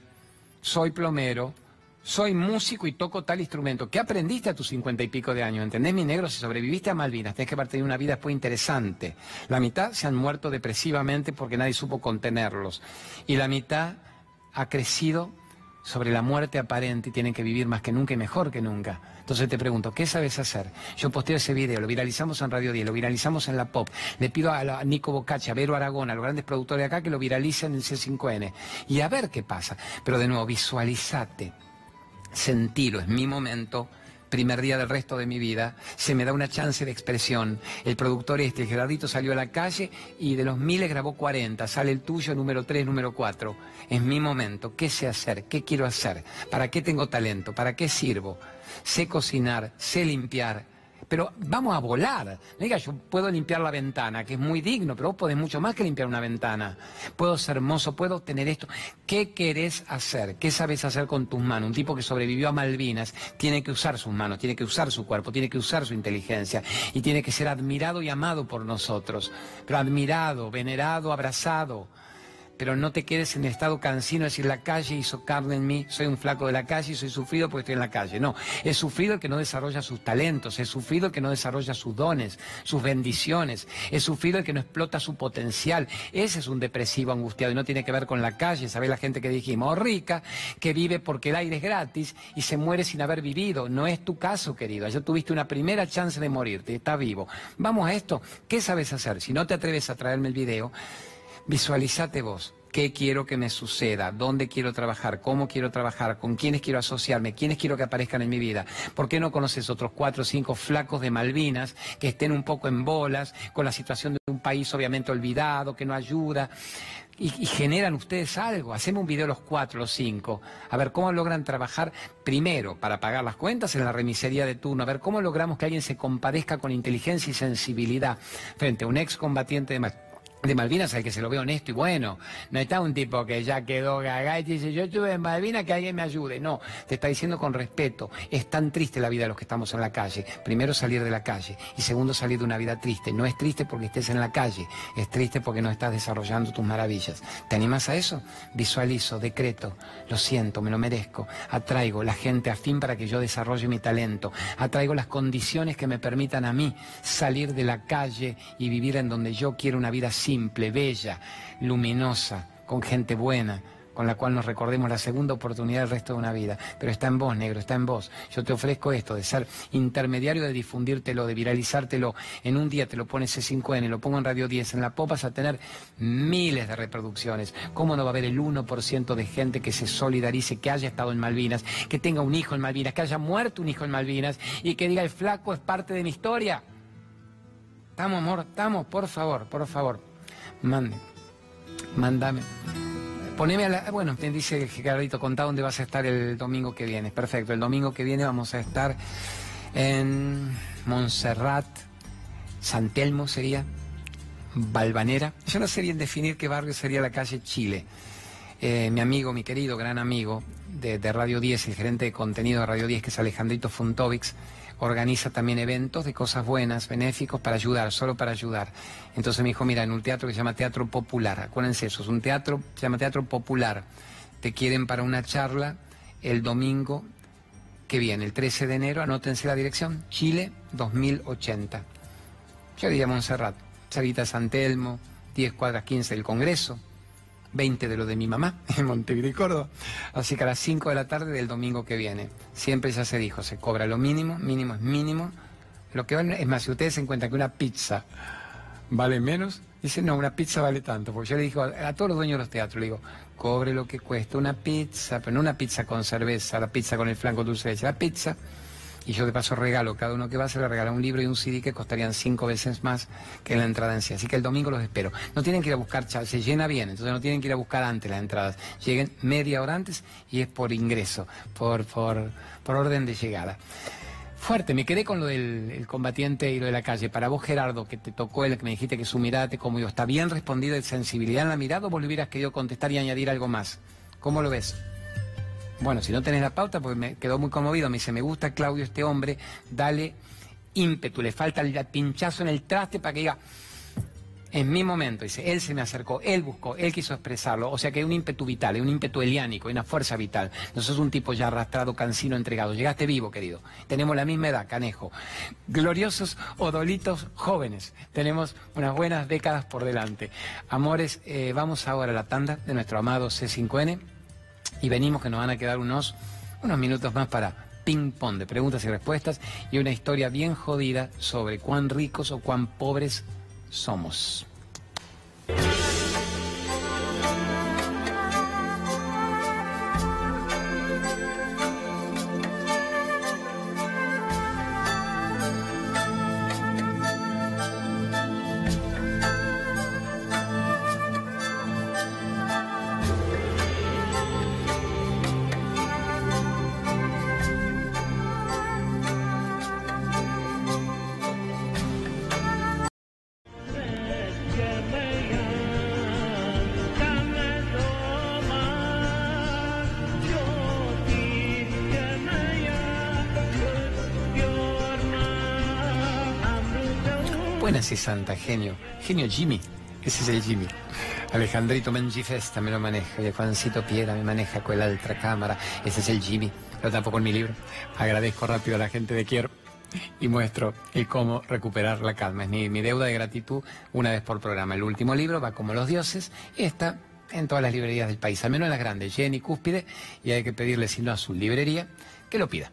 soy plomero, soy músico y toco tal instrumento. ¿Qué aprendiste a tus cincuenta y pico de años? ¿Entendés, mi negro? Si sobreviviste a Malvinas, tenés que haber tenido una vida después interesante. La mitad se han muerto depresivamente porque nadie supo contenerlos. Y la mitad ha crecido sobre la muerte aparente y tienen que vivir más que nunca y mejor que nunca. Entonces te pregunto, ¿qué sabes hacer? Yo posteo ese video, lo viralizamos en Radio 10, lo viralizamos en la Pop. Le pido a, Nico Bocaccia, a Vero Aragón, a los grandes productores de acá que lo viralicen en el C5N. Y a ver qué pasa. Pero de nuevo, visualizate, sentilo, es mi momento primer día del resto de mi vida, se me da una chance de expresión. El productor este, Gerardito, salió a la calle y de los miles grabó 40. Sale el tuyo, número 3, número 4. Es mi momento. ¿Qué sé hacer? ¿Qué quiero hacer? ¿Para qué tengo talento? ¿Para qué sirvo? Sé cocinar, sé limpiar, pero vamos a volar. Diga, yo puedo limpiar la ventana, que es muy digno, pero vos podés mucho más que limpiar una ventana. Puedo ser hermoso, puedo tener esto. ¿Qué querés hacer? ¿Qué sabes hacer con tus manos? Un tipo que sobrevivió a Malvinas tiene que usar sus manos, tiene que usar su cuerpo, tiene que usar su inteligencia y tiene que ser admirado y amado por nosotros. Pero admirado, venerado, abrazado pero no te quedes en estado cansino, decir, la calle hizo carne en mí, soy un flaco de la calle y soy sufrido porque estoy en la calle. No, es sufrido el que no desarrolla sus talentos, es sufrido el que no desarrolla sus dones, sus bendiciones, es sufrido el que no explota su potencial. Ese es un depresivo angustiado y no tiene que ver con la calle, ¿sabes la gente que dijimos? O rica, que vive porque el aire es gratis y se muere sin haber vivido. No es tu caso, querido. Ayer tuviste una primera chance de morirte, está vivo. Vamos a esto, ¿qué sabes hacer? Si no te atreves a traerme el video, Visualizate vos. ¿Qué quiero que me suceda? ¿Dónde quiero trabajar? ¿Cómo quiero trabajar? ¿Con quiénes quiero asociarme? ¿Quiénes quiero que aparezcan en mi vida? ¿Por qué no conoces otros cuatro o cinco flacos de Malvinas que estén un poco en bolas con la situación de un país obviamente olvidado, que no ayuda? Y, generan ustedes algo. Hacemos un video los cuatro, los cinco, a ver cómo logran trabajar primero para pagar las cuentas en la remisería de turno, a ver cómo logramos que alguien se compadezca con inteligencia y sensibilidad frente a un ex combatiente de de Malvinas al que se lo ve honesto y bueno. No está un tipo que ya quedó gaga y dice, yo estuve en Malvinas, que alguien me ayude. No, te está diciendo con respeto. Es tan triste la vida de los que estamos en la calle. Primero salir de la calle y segundo salir de una vida triste. No es triste porque estés en la calle, es triste porque no estás desarrollando tus maravillas. ¿Te animas a eso? Visualizo, decreto, lo siento, me lo merezco. Atraigo la gente afín para que yo desarrolle mi talento. Atraigo las condiciones que me permitan a mí salir de la calle y vivir en donde yo quiero una vida así simple, bella, luminosa, con gente buena, con la cual nos recordemos la segunda oportunidad del resto de una vida. Pero está en vos, negro, está en vos. Yo te ofrezco esto, de ser intermediario, de difundírtelo, de viralizártelo. En un día te lo pones C5N, lo pongo en Radio 10, en la pop vas a tener miles de reproducciones. ¿Cómo no va a haber el 1% de gente que se solidarice, que haya estado en Malvinas, que tenga un hijo en Malvinas, que haya muerto un hijo en Malvinas y que diga el flaco es parte de mi historia? Estamos, amor, estamos, por favor, por favor. Mande. Mándame. Poneme a la. Bueno, te dice Gerardito, contá dónde vas a estar el domingo que viene. Perfecto, el domingo que viene vamos a estar en Montserrat, San Telmo sería, Balvanera. Yo no sé bien definir qué barrio sería la calle Chile. Eh, mi amigo, mi querido, gran amigo de, de, Radio 10, el gerente de contenido de Radio 10, que es Alejandrito Funtovics, organiza también eventos de cosas buenas, benéficos, para ayudar, solo para ayudar. Entonces me dijo, mira, en un teatro que se llama Teatro Popular, acuérdense eso, es un teatro, se llama Teatro Popular, te quieren para una charla el domingo que viene, el 13 de enero, anótense la dirección, Chile 2080. Yo diría Montserrat, Sarita San Telmo, 10 cuadras 15 del Congreso, 20 de lo de mi mamá [laughs] en Montevideo, Córdoba. Así que a las 5 de la tarde del domingo que viene. Siempre ya se dijo, se cobra lo mínimo, mínimo es mínimo. Lo que vale, es más, si ustedes se encuentran que una pizza vale menos, dicen, no, una pizza vale tanto. Porque yo le digo a, todos los dueños de los teatros, le digo, cobre lo que cuesta una pizza, pero no una pizza con cerveza, la pizza con el flanco dulce de leche, la pizza y yo de paso regalo, cada uno que va se le regala un libro y un CD que costarían cinco veces más que la entrada en sí. Así que el domingo los espero. No tienen que ir a buscar, se llena bien, entonces no tienen que ir a buscar antes las entradas. Lleguen media hora antes y es por ingreso, por, por, por orden de llegada. Fuerte, me quedé con lo del combatiente y lo de la calle. Para vos, Gerardo, que te tocó el que me dijiste que su mirada te conmovió, ¿está bien respondido de sensibilidad en la mirada o vos le hubieras querido contestar y añadir algo más? ¿Cómo lo ves? Bueno, si no tenés la pauta, pues me quedó muy conmovido. Me dice, me gusta Claudio este hombre, dale ímpetu, le falta el pinchazo en el traste para que diga, en mi momento, dice, él se me acercó, él buscó, él quiso expresarlo, o sea que hay un ímpetu vital, hay un ímpetu eliánico, hay una fuerza vital. No sos un tipo ya arrastrado, cansino, entregado. Llegaste vivo, querido. Tenemos la misma edad, canejo. Gloriosos odolitos jóvenes. Tenemos unas buenas décadas por delante. Amores, eh, vamos ahora a la tanda de nuestro amado C5N y venimos que nos van a quedar unos, unos minutos más para ping-pong de preguntas y respuestas y una historia bien jodida sobre cuán ricos o cuán pobres somos. Santa, genio. Genio Jimmy. Ese es el Jimmy. Alejandrito Mengifesta me lo maneja. Y Juancito Piera me maneja con la otra cámara. Ese es el Jimmy. Lo tapo con mi libro. Agradezco rápido a la gente de Quiero y muestro el cómo recuperar la calma. Es mi, deuda de gratitud una vez por programa. El último libro va como los dioses y está en todas las librerías del país, al menos en las grandes, Jenny Cúspide, y hay que pedirle, si no a su librería, que lo pida.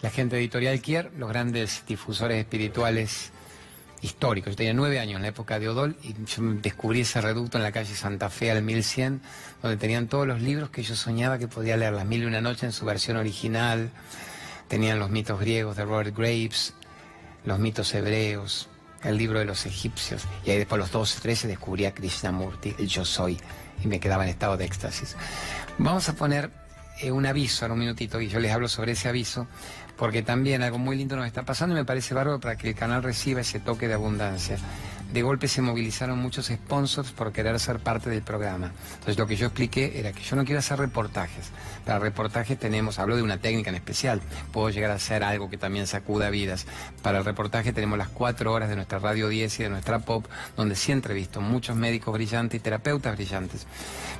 La gente Editorial Kier, los grandes difusores espirituales histórico. Yo tenía nueve años en la época de Odol y yo descubrí ese reducto en la calle Santa Fe al 1100, donde tenían todos los libros que yo soñaba que podía leer, Las Mil y Una Noche en su versión original, tenían los mitos griegos de Robert Graves, los mitos hebreos, el libro de los egipcios, y ahí después los 12, 13 descubrí a Krishnamurti, el Yo Soy, y me quedaba en estado de éxtasis. Vamos a poner eh, un aviso en un minutito, y yo les hablo sobre ese aviso, porque también algo muy lindo nos está pasando y me parece bárbaro para que el canal reciba ese toque de abundancia de golpe se movilizaron muchos sponsors por querer ser parte del programa. Entonces lo que yo expliqué era que yo no quiero hacer reportajes. Para reportajes tenemos, hablo de una técnica en especial, puedo llegar a hacer algo que también sacuda vidas. Para el reportaje tenemos las cuatro horas de nuestra Radio 10 y de nuestra pop, donde sí entrevisto muchos médicos brillantes y terapeutas brillantes.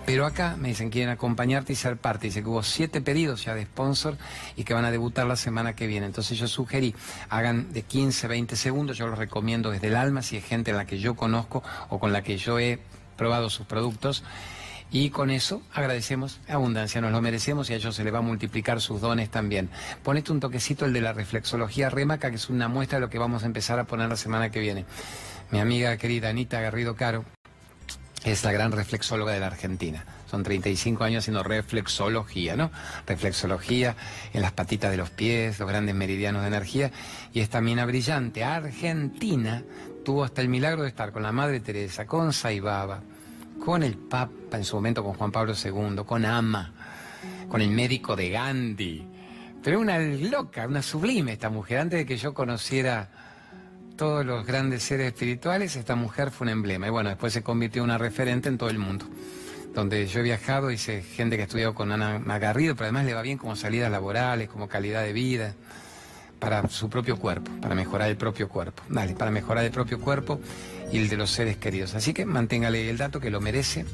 Pero acá me dicen quieren acompañarte y ser parte. Dice que hubo siete pedidos ya de sponsor y que van a debutar la semana que viene. Entonces yo sugerí, hagan de 15, 20 segundos, yo los recomiendo desde el alma si hay gente en la que yo conozco o con la que yo he probado sus productos. Y con eso agradecemos abundancia, nos lo merecemos y a ellos se les va a multiplicar sus dones también. Ponete un toquecito el de la reflexología Remaca, que es una muestra de lo que vamos a empezar a poner la semana que viene. Mi amiga querida Anita Garrido Caro es la gran reflexóloga de la Argentina. Son 35 años haciendo reflexología, ¿no? Reflexología en las patitas de los pies, los grandes meridianos de energía. Y esta mina brillante argentina tuvo hasta el milagro de estar con la Madre Teresa, con Saibaba, con el Papa en su momento, con Juan Pablo II, con Ama, con el médico de Gandhi. Pero una loca, una sublime esta mujer. Antes de que yo conociera todos los grandes seres espirituales, esta mujer fue un emblema. Y bueno, después se convirtió en una referente en todo el mundo. Donde yo he viajado, dice gente que ha estudiado con Ana Magarrido, pero además le va bien como salidas laborales, como calidad de vida para su propio cuerpo, para mejorar el propio cuerpo. Dale, para mejorar el propio cuerpo y el de los seres queridos. Así que manténgale el dato que lo merece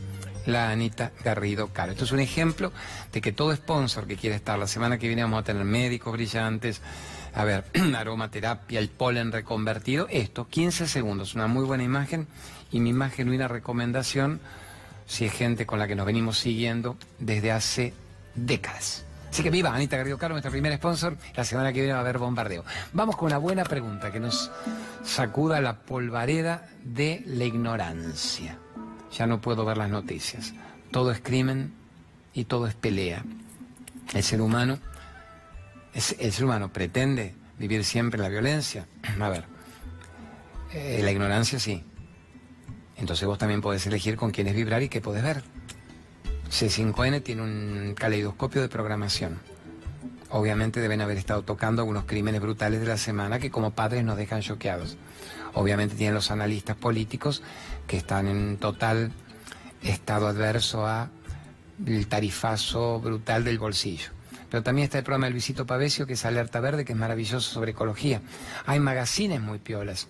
la Anita Garrido Caro. Esto es un ejemplo de que todo sponsor que quiere estar, la semana que viene vamos a tener médicos brillantes, a ver, [clears throat] aromaterapia, el polen reconvertido, esto, 15 segundos, una muy buena imagen y mi más genuina recomendación si es gente con la que nos venimos siguiendo desde hace décadas. Así que viva Anita Garrido Caro, nuestro primer sponsor. La semana que viene va a haber bombardeo. Vamos con una buena pregunta que nos sacuda la polvareda de la ignorancia. Ya no puedo ver las noticias. Todo es crimen y todo es pelea. El ser humano, el ser humano pretende vivir siempre en la violencia. [clears throat] A ver, eh, la ignorancia sí. Entonces vos también podés elegir con quiénes vibrar y qué podés ver. C5N tiene un caleidoscopio de programación. obviamente deben haber estado tocando algunos crímenes brutales de la semana que como padres nos dejan choqueados. Obviamente tienen los analistas políticos que están en total estado adverso a el tarifazo brutal del bolsillo. Pero también está el programa del Visito Pavesio, que es Alerta Verde, que es maravilloso sobre ecología. Hay magazines muy piolas.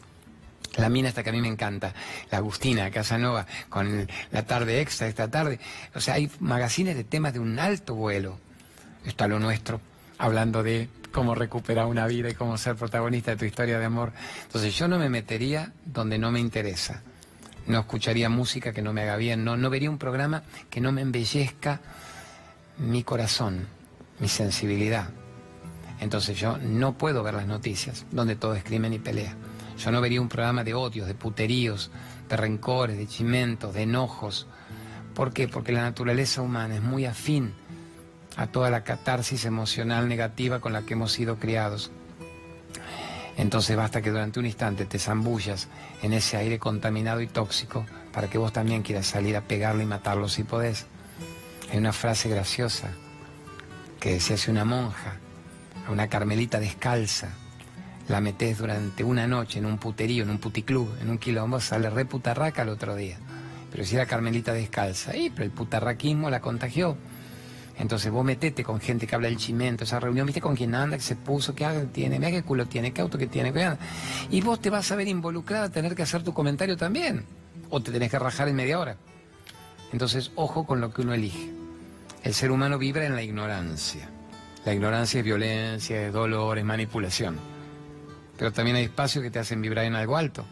La mina esta que a mí me encanta, la Agustina Casanova, con la tarde extra esta tarde. O sea, hay magazines de temas de un alto vuelo. Está lo nuestro, hablando de cómo recuperar una vida y cómo ser protagonista de tu historia de amor. Entonces yo no me metería donde no me interesa. No escucharía música que no me haga bien, no, no vería un programa que no me embellezca mi corazón, mi sensibilidad. Entonces yo no puedo ver las noticias donde todo es crimen y pelea. Yo no vería un programa de odios, de puteríos, de rencores, de chimentos, de enojos. ¿Por qué? Porque la naturaleza humana es muy afín a toda la catarsis emocional negativa con la que hemos sido criados. Entonces basta que durante un instante te zambullas en ese aire contaminado y tóxico para que vos también quieras salir a pegarle y matarlo si podés. Hay una frase graciosa que decía hace una monja, a una carmelita descalza, la metés durante una noche en un puterío, en un puticlub, en un quilombo, sale re putarraca el otro día. Pero si era Carmelita descalza, y pero el putarraquismo la contagió. Entonces vos metete con gente que habla del chimento, esa reunión, viste con quién anda, que se puso, qué haga tiene, mira qué culo tiene, qué auto que tiene, qué Y vos te vas a ver involucrada a tener que hacer tu comentario también. O te tenés que rajar en media hora. Entonces, ojo con lo que uno elige. El ser humano vibra en la ignorancia. La ignorancia es violencia, es dolor, es manipulación pero también hay espacios que te hacen vibrar en algo alto.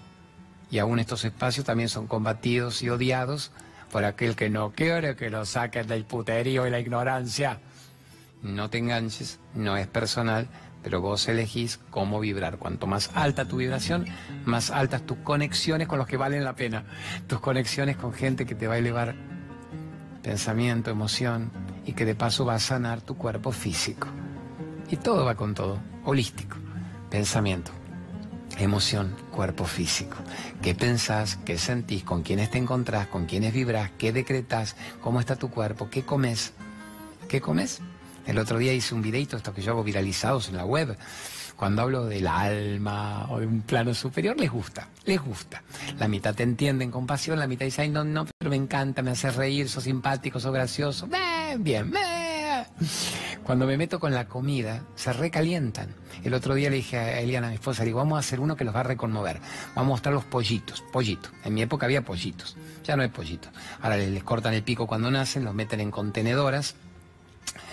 Y aún estos espacios también son combatidos y odiados por aquel que no quiere que lo saquen del puterío y la ignorancia. No te enganches, no es personal, pero vos elegís cómo vibrar. Cuanto más alta tu vibración, más altas tus conexiones con los que valen la pena. Tus conexiones con gente que te va a elevar pensamiento, emoción y que de paso va a sanar tu cuerpo físico. Y todo va con todo, holístico pensamiento, emoción, cuerpo físico. ¿Qué pensás? ¿Qué sentís? ¿Con quiénes te encontrás? ¿Con quiénes vibrás? ¿Qué decretás? ¿Cómo está tu cuerpo? ¿Qué comes? ¿Qué comes? El otro día hice un videito, esto que yo hago viralizados en la web. Cuando hablo del alma o de un plano superior, les gusta, les gusta. La mitad te entienden con pasión, la mitad dice, ay, no, no, pero me encanta, me hace reír, sos simpático, sos gracioso. Bien, bien, bien. Cuando me meto con la comida, se recalientan. El otro día le dije a Eliana, a mi esposa, digo, vamos a hacer uno que los va a reconmover. Vamos a mostrar los pollitos, pollitos. En mi época había pollitos, ya no hay pollitos. Ahora les, les cortan el pico cuando nacen, los meten en contenedoras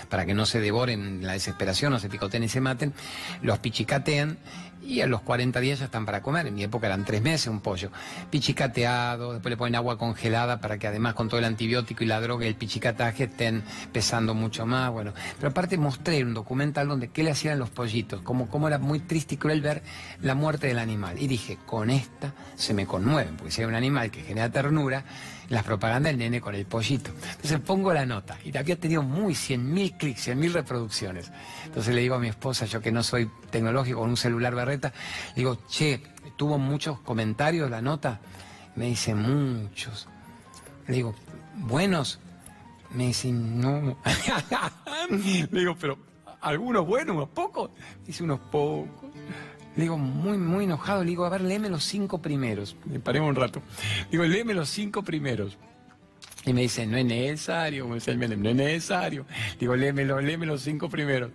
para que no se devoren la desesperación, no se picoteen y se maten, los pichicatean y a los 40 días ya están para comer. En mi época eran tres meses un pollo. Pichicateado, después le ponen agua congelada para que además con todo el antibiótico y la droga y el pichicataje estén pesando mucho más. Bueno, pero aparte mostré un documental donde qué le hacían los pollitos, como, como era muy triste y cruel ver la muerte del animal. Y dije, con esta se me conmueven, porque si hay un animal que genera ternura, las propagandas del nene con el pollito. Entonces pongo la nota y había tenido muy 100.000 clics, 100.000 reproducciones. Entonces le digo a mi esposa, yo que no soy tecnológico con un celular berreta, le digo, che, tuvo muchos comentarios la nota. Me dice, muchos. Le digo, buenos. Me dice, no. [laughs] le digo, pero algunos buenos, unos pocos. Dice, unos pocos. Le digo, muy, muy enojado, le digo, a ver, léeme los cinco primeros. Me paré un rato. Digo, léeme los cinco primeros. Y me dice, no es necesario, me dice no es necesario. Digo, léemelo, léeme los cinco primeros.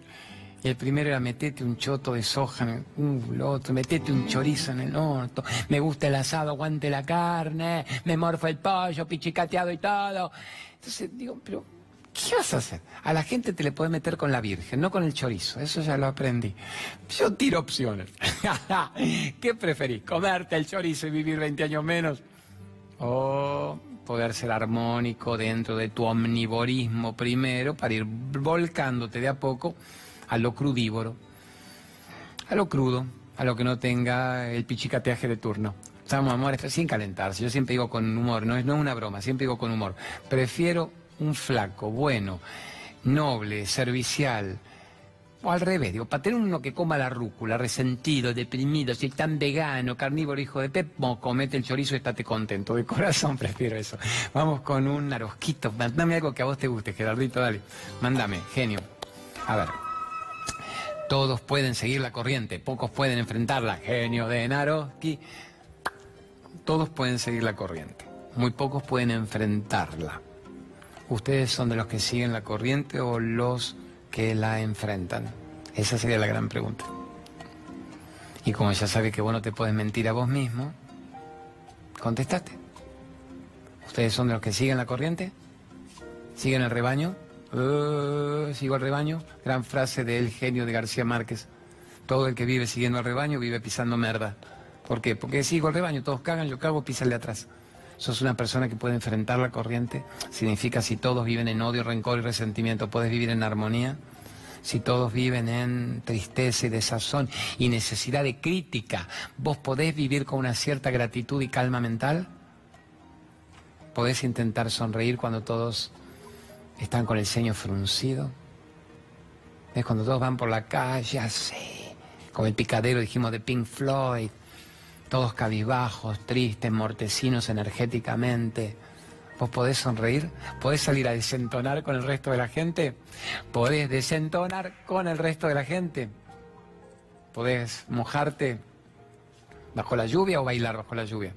Y el primero era metete un choto de soja, uh, el otro, metete un chorizo en el orto, me gusta el asado, aguante la carne, me morfo el pollo, pichicateado y todo. Entonces digo, pero ¿Qué vas a hacer? A la gente te le puedes meter con la Virgen, no con el chorizo. Eso ya lo aprendí. Yo tiro opciones. [laughs] ¿Qué preferís? ¿Comerte el chorizo y vivir 20 años menos? ¿O poder ser armónico dentro de tu omnivorismo primero para ir volcándote de a poco a lo crudívoro? A lo crudo, a lo que no tenga el pichicateaje de turno. Estamos, amor, sin calentarse. Yo siempre digo con humor, no es, no es una broma, siempre digo con humor. Prefiero un flaco bueno, noble, servicial, o al revés, digo, para tener uno que coma la rúcula, resentido, deprimido, si tan vegano, carnívoro, hijo de Pep, comete el chorizo y estate contento. De corazón [laughs] prefiero eso. Vamos con un arosquito. Mándame algo que a vos te guste, Gerardito, dale. Mándame, genio. A ver. Todos pueden seguir la corriente, pocos pueden enfrentarla. Genio de Naroski. Todos pueden seguir la corriente, muy pocos pueden enfrentarla. ¿Ustedes son de los que siguen la corriente o los que la enfrentan? Esa sería la gran pregunta. Y como ya sabes que vos no te puedes mentir a vos mismo, contestate. ¿Ustedes son de los que siguen la corriente? ¿Siguen el rebaño? Uh, ¿Sigo el rebaño? Gran frase del genio de García Márquez. Todo el que vive siguiendo al rebaño vive pisando merda. ¿Por qué? Porque sigo el rebaño, todos cagan, yo cago, písale atrás sos una persona que puede enfrentar la corriente, significa si todos viven en odio, rencor y resentimiento, puedes vivir en armonía. Si todos viven en tristeza y desazón y necesidad de crítica, ¿vos podés vivir con una cierta gratitud y calma mental? ¿Podés intentar sonreír cuando todos están con el ceño fruncido? ¿Ves cuando todos van por la calle así? Como el picadero, dijimos, de Pink Floyd todos cabizbajos, tristes, mortecinos energéticamente. ¿Vos podés sonreír? ¿Podés salir a desentonar con el resto de la gente? ¿Podés desentonar con el resto de la gente? ¿Podés mojarte bajo la lluvia o bailar bajo la lluvia?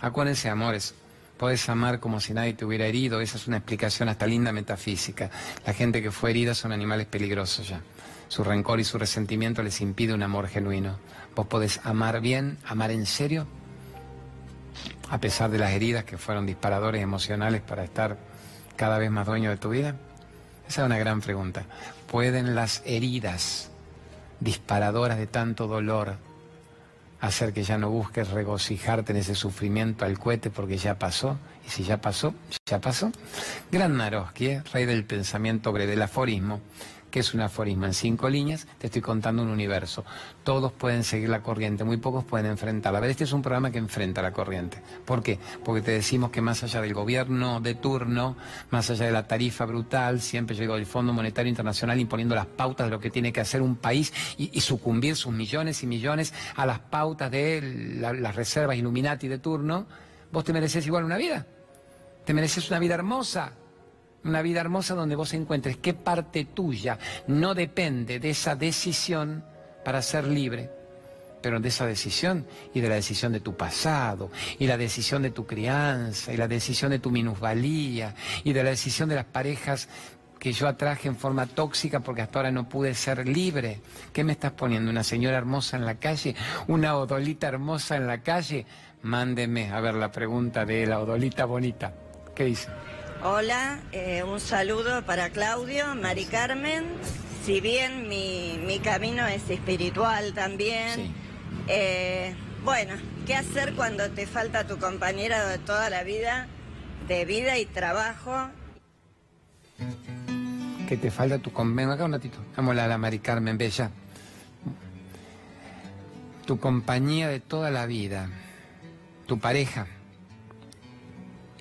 Acuérdense, amores, podés amar como si nadie te hubiera herido. Esa es una explicación hasta linda metafísica. La gente que fue herida son animales peligrosos ya. Su rencor y su resentimiento les impide un amor genuino. Vos podés amar bien, amar en serio, a pesar de las heridas que fueron disparadores emocionales para estar cada vez más dueño de tu vida. Esa es una gran pregunta. ¿Pueden las heridas disparadoras de tanto dolor hacer que ya no busques regocijarte en ese sufrimiento al cohete porque ya pasó? Y si ya pasó, ya pasó. Gran Naroski, ¿eh? rey del pensamiento breve, del aforismo que es un aforismo en cinco líneas, te estoy contando un universo. Todos pueden seguir la corriente, muy pocos pueden enfrentarla. A ver, este es un programa que enfrenta la corriente. ¿Por qué? Porque te decimos que más allá del gobierno de turno, más allá de la tarifa brutal, siempre llegó el Fondo Monetario Internacional imponiendo las pautas de lo que tiene que hacer un país y, sucumbir sus millones y millones a las pautas de las reservas Illuminati de turno, vos te mereces igual una vida. Te mereces una vida hermosa, una vida hermosa donde vos encuentres qué parte tuya no depende de esa decisión para ser libre, pero de esa decisión y de la decisión de tu pasado, y la decisión de tu crianza, y la decisión de tu minusvalía, y de la decisión de las parejas que yo atraje en forma tóxica porque hasta ahora no pude ser libre. ¿Qué me estás poniendo? ¿Una señora hermosa en la calle? ¿Una odolita hermosa en la calle? Mándeme a ver la pregunta de la odolita bonita. ¿Qué dice? Hola, eh, un saludo para Claudio, Mari Carmen. Si bien mi, camino es espiritual también, eh, bueno, ¿qué hacer cuando te falta tu compañera de toda la vida, de vida y trabajo? Que te falta tu compañera, acá un ratito, vamos a la Mari Carmen Bella. Tu compañía de toda la vida, tu pareja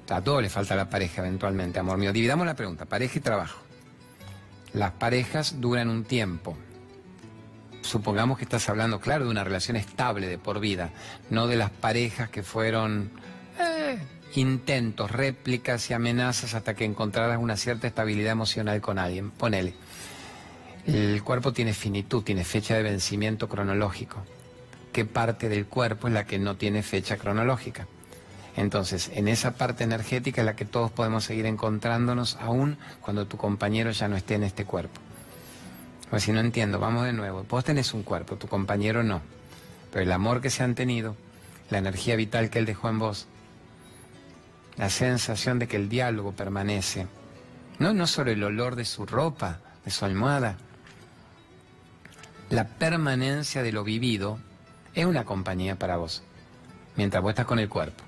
a todo le falta la pareja eventualmente, amor mío. Dividamos la pregunta, pareja y trabajo. Las parejas duran un tiempo. Supongamos que estás hablando, claro, de una relación estable de por vida, no de las parejas que fueron eh, intentos, réplicas y amenazas hasta que encontraras una cierta estabilidad emocional con alguien. Ponele. El cuerpo tiene finitud, tiene fecha de vencimiento cronológico. ¿Qué parte del cuerpo es la que no tiene fecha cronológica? Entonces, en esa parte energética es la que todos podemos seguir encontrándonos aún cuando tu compañero ya no esté en este cuerpo. O si no entiendo, vamos de nuevo. Vos tenés un cuerpo, tu compañero no. Pero el amor que se han tenido, la energía vital que él dejó en vos, la sensación de que el diálogo permanece, no, no solo el olor de su ropa, de su almohada, la permanencia de lo vivido es una compañía para vos, mientras vos estás con el cuerpo.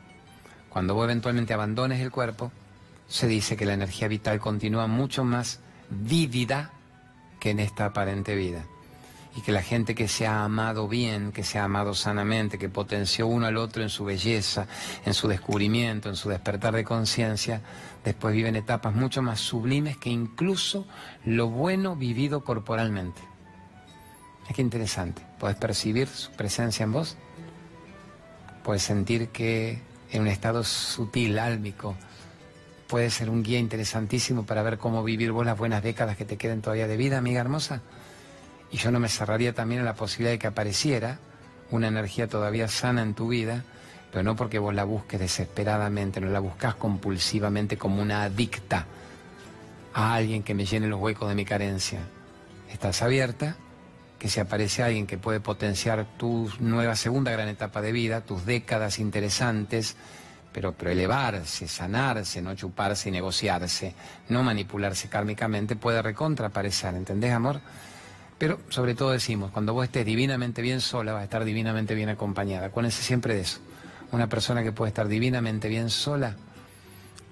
Cuando vos eventualmente abandones el cuerpo, se dice que la energía vital continúa mucho más vívida que en esta aparente vida. Y que la gente que se ha amado bien, que se ha amado sanamente, que potenció uno al otro en su belleza, en su descubrimiento, en su despertar de conciencia, después viven etapas mucho más sublimes que incluso lo bueno vivido corporalmente. Es que interesante. Puedes percibir su presencia en vos. Puedes sentir que en un estado sutil, álmico. Puede ser un guía interesantísimo para ver cómo vivir vos las buenas décadas que te queden todavía de vida, amiga hermosa. Y yo no me cerraría también a la posibilidad de que apareciera una energía todavía sana en tu vida, pero no porque vos la busques desesperadamente, no la buscas compulsivamente como una adicta a alguien que me llene los huecos de mi carencia. Estás abierta, que si aparece alguien que puede potenciar tu nueva segunda gran etapa de vida, tus décadas interesantes, pero, elevarse, sanarse, no chuparse y negociarse, no manipularse kármicamente, puede recontraparecer, ¿entendés, amor? Pero sobre todo decimos, cuando vos estés divinamente bien sola, vas a estar divinamente bien acompañada. Acuérdense siempre de eso. Una persona que puede estar divinamente bien sola,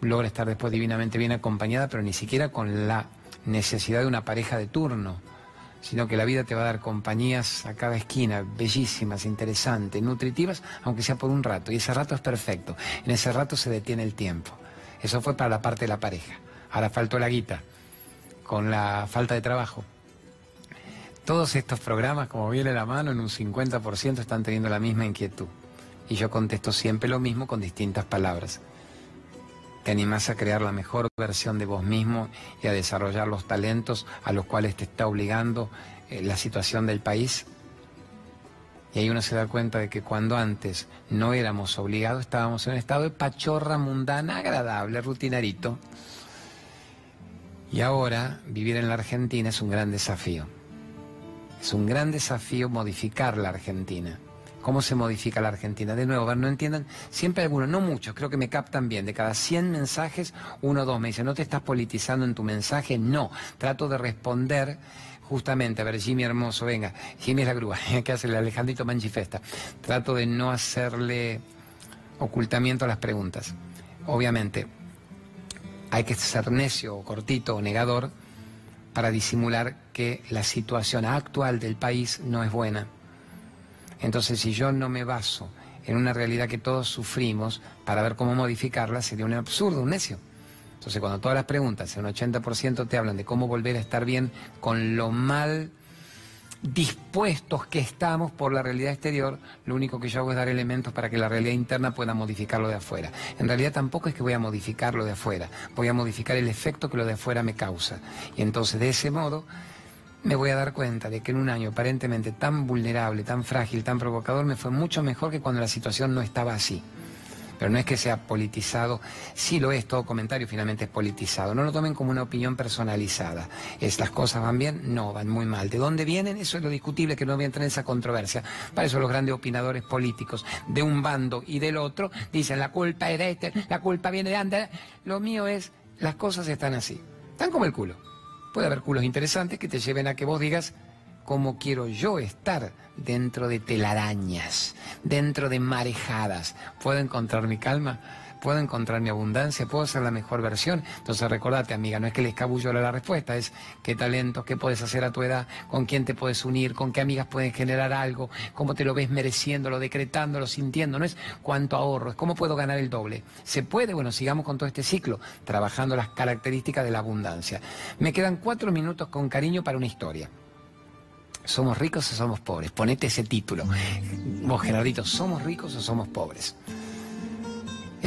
logra estar después divinamente bien acompañada, pero ni siquiera con la necesidad de una pareja de turno, sino que la vida te va a dar compañías a cada esquina, bellísimas, interesantes, nutritivas, aunque sea por un rato. Y ese rato es perfecto. En ese rato se detiene el tiempo. Eso fue para la parte de la pareja. Ahora faltó la guita, con la falta de trabajo. Todos estos programas, como viene la mano, en un 50% están teniendo la misma inquietud. Y yo contesto siempre lo mismo con distintas palabras. Te animás a crear la mejor versión de vos mismo y a desarrollar los talentos a los cuales te está obligando eh, la situación del país. Y ahí uno se da cuenta de que cuando antes no éramos obligados, estábamos en un estado de pachorra mundana, agradable, rutinarito. Y ahora vivir en la Argentina es un gran desafío. Es un gran desafío modificar la Argentina cómo se modifica la Argentina. De nuevo, no entiendan, siempre algunos, no muchos, creo que me captan bien. De cada 100 mensajes, uno o dos me dicen, ¿no te estás politizando en tu mensaje? No, trato de responder justamente, a ver, Jimmy hermoso, venga, Jimmy es la grúa, [laughs] que hace el Alejandrito Manchifesta. Trato de no hacerle ocultamiento a las preguntas. Obviamente, hay que ser necio o cortito o negador para disimular que la situación actual del país no es buena entonces, si yo no me baso en una realidad que todos sufrimos para ver cómo modificarla, sería un absurdo, un necio. Entonces, cuando todas las preguntas, en un 80% te hablan de cómo volver a estar bien con lo mal dispuestos que estamos por la realidad exterior, lo único que yo hago es dar elementos para que la realidad interna pueda modificarlo de afuera. En realidad tampoco es que voy a modificarlo de afuera, voy a modificar el efecto que lo de afuera me causa. Y entonces de ese modo me voy a dar cuenta de que en un año aparentemente tan vulnerable, tan frágil, tan provocador, me fue mucho mejor que cuando la situación no estaba así. Pero no es que sea politizado, sí lo es, todo comentario finalmente es politizado. No lo tomen como una opinión personalizada. ¿Es las cosas van bien? No, van muy mal. ¿De dónde vienen? Eso es lo discutible, que no voy a entrar en esa controversia. Para eso los grandes opinadores políticos de un bando y del otro dicen la culpa es de este, la culpa viene de antes. Lo mío es, las cosas están así. Están como el culo. Puede haber culos interesantes que te lleven a que vos digas cómo quiero yo estar dentro de telarañas, dentro de marejadas. ¿Puedo encontrar mi calma? Puedo encontrar mi abundancia, puedo ser la mejor versión. Entonces recordate, amiga, no es que le escabullo la respuesta, es qué talentos, qué puedes hacer a tu edad, con quién te puedes unir, con qué amigas pueden generar algo, cómo te lo ves mereciéndolo, decretándolo, sintiendo, no es cuánto ahorro, es cómo puedo ganar el doble. ¿Se puede? Bueno, sigamos con todo este ciclo, trabajando las características de la abundancia. Me quedan cuatro minutos con cariño para una historia. ¿Somos ricos o somos pobres? Ponete ese título. Vos, Gerardito, ¿somos ricos o somos pobres?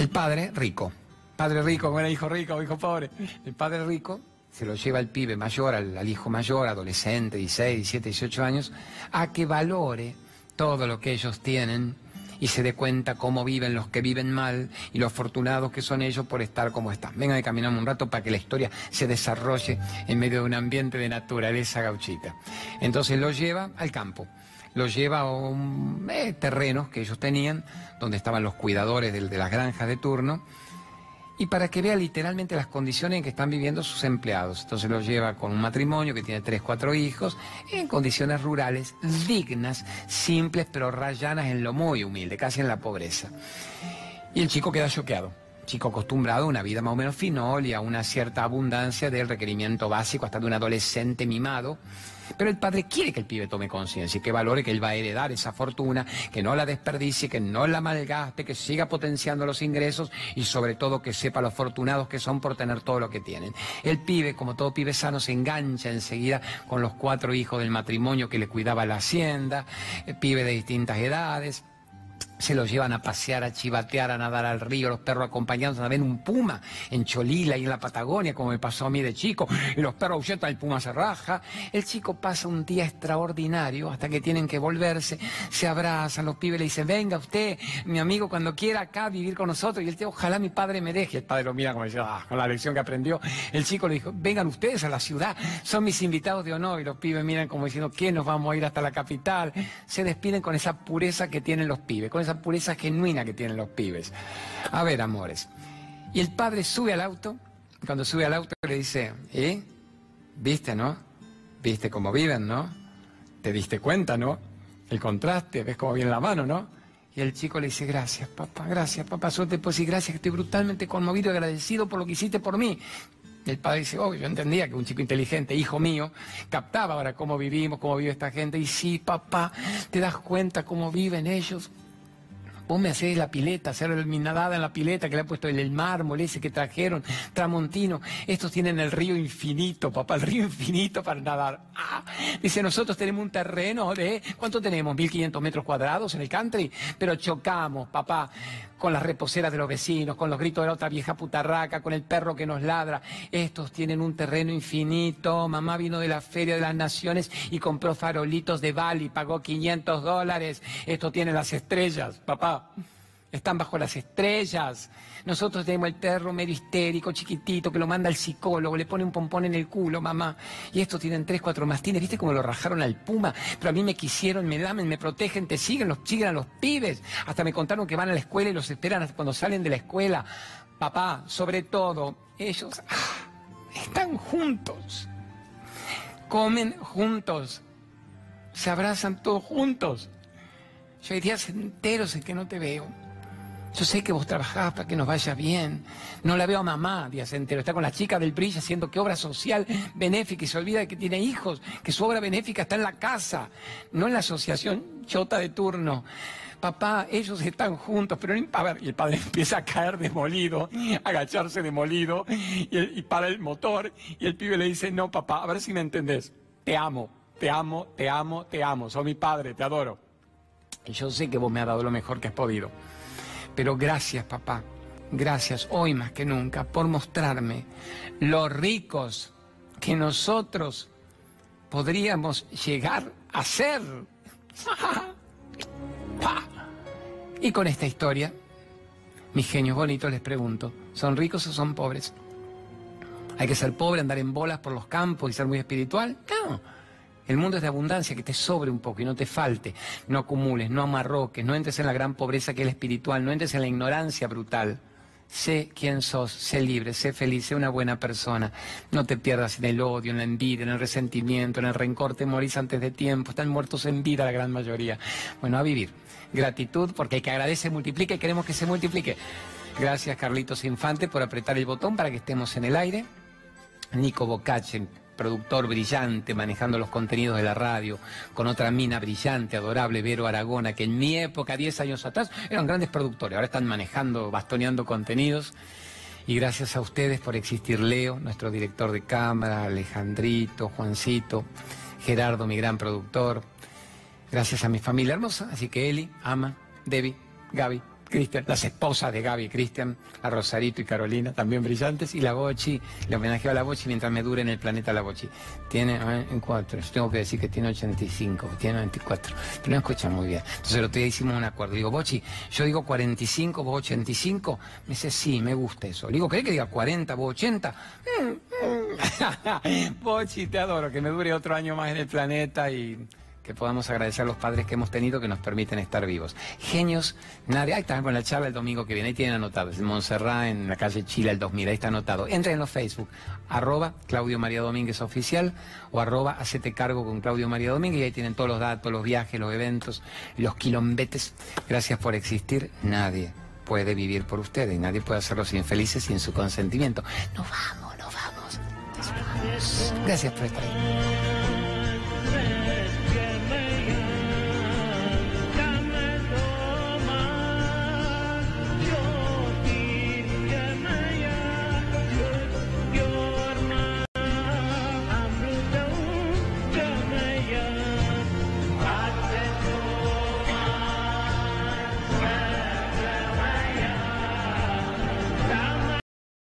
El padre rico, padre rico, era hijo rico, hijo pobre. El padre rico se lo lleva al pibe mayor, al, hijo mayor, adolescente, 16, 17, 18 años, a que valore todo lo que ellos tienen y se dé cuenta cómo viven los que viven mal y los afortunados que son ellos por estar como están. Vengan y caminamos un rato para que la historia se desarrolle en medio de un ambiente de naturaleza gauchita. Entonces lo lleva al campo lo lleva a un eh, terrenos que ellos tenían, donde estaban los cuidadores de, las granjas de turno, y para que vea literalmente las condiciones en que están viviendo sus empleados. Entonces los lleva con un matrimonio que tiene tres, cuatro hijos, en condiciones rurales, dignas, simples, pero rayanas en lo muy humilde, casi en la pobreza. Y el chico queda choqueado chico acostumbrado a una vida más o menos finol y a una cierta abundancia del requerimiento básico hasta de un adolescente mimado. Pero el padre quiere que el pibe tome conciencia y que valore que él va a heredar esa fortuna, que no la desperdicie, que no la malgaste, que siga potenciando los ingresos y sobre todo que sepa los afortunados que son por tener todo lo que tienen. El pibe, como todo pibe sano, se engancha enseguida con los cuatro hijos del matrimonio que le cuidaba la hacienda, el pibe de distintas edades se los llevan a pasear, a chivatear, a nadar al río, los perros acompañados a ver un puma en Cholila y en la Patagonia, como me pasó a mí de chico, y los perros ahuyentan, el puma se raja. El chico pasa un día extraordinario hasta que tienen que volverse, se abrazan, los pibes le dicen, venga usted, mi amigo, cuando quiera acá vivir con nosotros. Y él dice, ojalá mi padre me deje. El padre lo mira como dice, ah, con la lección que aprendió. El chico le dijo, vengan ustedes a la ciudad, son mis invitados de honor. Y los pibes miran como diciendo, ¿qué nos vamos a ir hasta la capital? Se despiden con esa pureza que tienen los pibes, pureza genuina que tienen los pibes. A ver, amores. Y el padre sube al auto, cuando sube al auto le dice, ¿eh? ¿Viste, no? ¿Viste cómo viven, no? ¿Te diste cuenta, no? El contraste, ¿ves cómo viene la mano, no? Y el chico le dice, gracias, papá, gracias, papá, solo te puedo decir gracias, estoy brutalmente conmovido y agradecido por lo que hiciste por mí. El padre dice, oh, yo entendía que un chico inteligente, hijo mío, captaba ahora cómo vivimos, cómo vive esta gente. Y sí, papá, ¿te das cuenta cómo viven ellos? Vos me hacés la pileta, hacer mi nadada en la pileta que le ha puesto el, el mármol ese que trajeron, Tramontino. Estos tienen el río infinito, papá, el río infinito para nadar. Ah, dice, nosotros tenemos un terreno de, ¿cuánto tenemos? 1500 metros cuadrados en el country, pero chocamos, papá con las reposeras de los vecinos, con los gritos de la otra vieja putarraca, con el perro que nos ladra. Estos tienen un terreno infinito. Mamá vino de la Feria de las Naciones y compró farolitos de Bali, pagó 500 dólares. Esto tiene las estrellas, papá. Están bajo las estrellas. Nosotros tenemos el perro medio histérico, chiquitito, que lo manda el psicólogo, le pone un pompón en el culo, mamá. Y estos tienen tres, cuatro mastines. ¿Viste cómo lo rajaron al puma? Pero a mí me quisieron, me lamen, me protegen, te siguen, los siguen a los pibes. Hasta me contaron que van a la escuela y los esperan hasta cuando salen de la escuela. Papá, sobre todo, ellos ah, están juntos. Comen juntos. Se abrazan todos juntos. Yo hay días enteros en que no te veo. Yo sé que vos trabajás para que nos vaya bien. No la veo a mamá días enteros. Está con la chica del brillo haciendo que obra social benéfica y se olvida de que tiene hijos, que su obra benéfica está en la casa, no en la asociación chota de turno. Papá, ellos están juntos, pero no... A ver, y el padre [laughs] empieza a caer demolido, a agacharse demolido, y, y para el motor, y el pibe le dice, no, papá, a ver si me entendés. Te amo, te amo, te amo, te amo. Soy mi padre, te adoro. Y yo sé que vos me has dado lo mejor que has podido. Pero gracias, papá. Gracias hoy más que nunca por mostrarme lo ricos que nosotros podríamos llegar a ser. [laughs] y con esta historia, mis genios bonitos les pregunto, ¿son ricos o son pobres? ¿Hay que ser pobre, andar en bolas por los campos y ser muy espiritual? No. El mundo es de abundancia, que te sobre un poco y no te falte. No acumules, no amarroques, no entres en la gran pobreza que es el espiritual, no entres en la ignorancia brutal. Sé quién sos, sé libre, sé feliz, sé una buena persona. No te pierdas en el odio, en la envidia, en el resentimiento, en el rencor, te morís antes de tiempo. Están muertos en vida la gran mayoría. Bueno, a vivir. Gratitud, porque hay que agradecer, multiplica y queremos que se multiplique. Gracias, Carlitos Infante, por apretar el botón para que estemos en el aire. Nico Bocache, productor brillante manejando los contenidos de la radio, con otra mina brillante, adorable, Vero Aragona, que en mi época, 10 años atrás, eran grandes productores, ahora están manejando, bastoneando contenidos. Y gracias a ustedes por existir Leo, nuestro director de cámara, Alejandrito, Juancito, Gerardo, mi gran productor. Gracias a mi familia hermosa, así que Eli, Ama, Debbie, Gaby, Cristian, las esposas de Gaby y Cristian, a Rosarito y Carolina, también brillantes, y la Bochi, le homenajeo a la Bochi mientras me dure en el planeta la Bochi. Tiene en cuatro, yo tengo que decir que tiene 85, tiene 24, pero no escucha muy bien. Entonces el otro día hicimos un acuerdo, digo, Bochi, yo digo 45, vos 85, me dice, sí, me gusta eso. Le digo, ¿querés que diga 40, vos 80? [laughs] Bochi, te adoro, que me dure otro año más en el planeta y que podamos agradecer a los padres que hemos tenido que nos permiten estar vivos. Genios, nadie. Ahí están con la charla el domingo que viene. Ahí tienen anotado. Es en Montserrat, en la calle Chile, el 2000. Ahí está anotado. Entren en los Facebook. Arroba Claudio María Domínguez Oficial o arroba Hacete Cargo con Claudio María Domínguez. Y ahí tienen todos los datos, los viajes, los eventos, los quilombetes. Gracias por existir. Nadie puede vivir por ustedes. Nadie puede hacerlos infelices sin su consentimiento. Nos vamos, nos vamos. Gracias por estar ahí.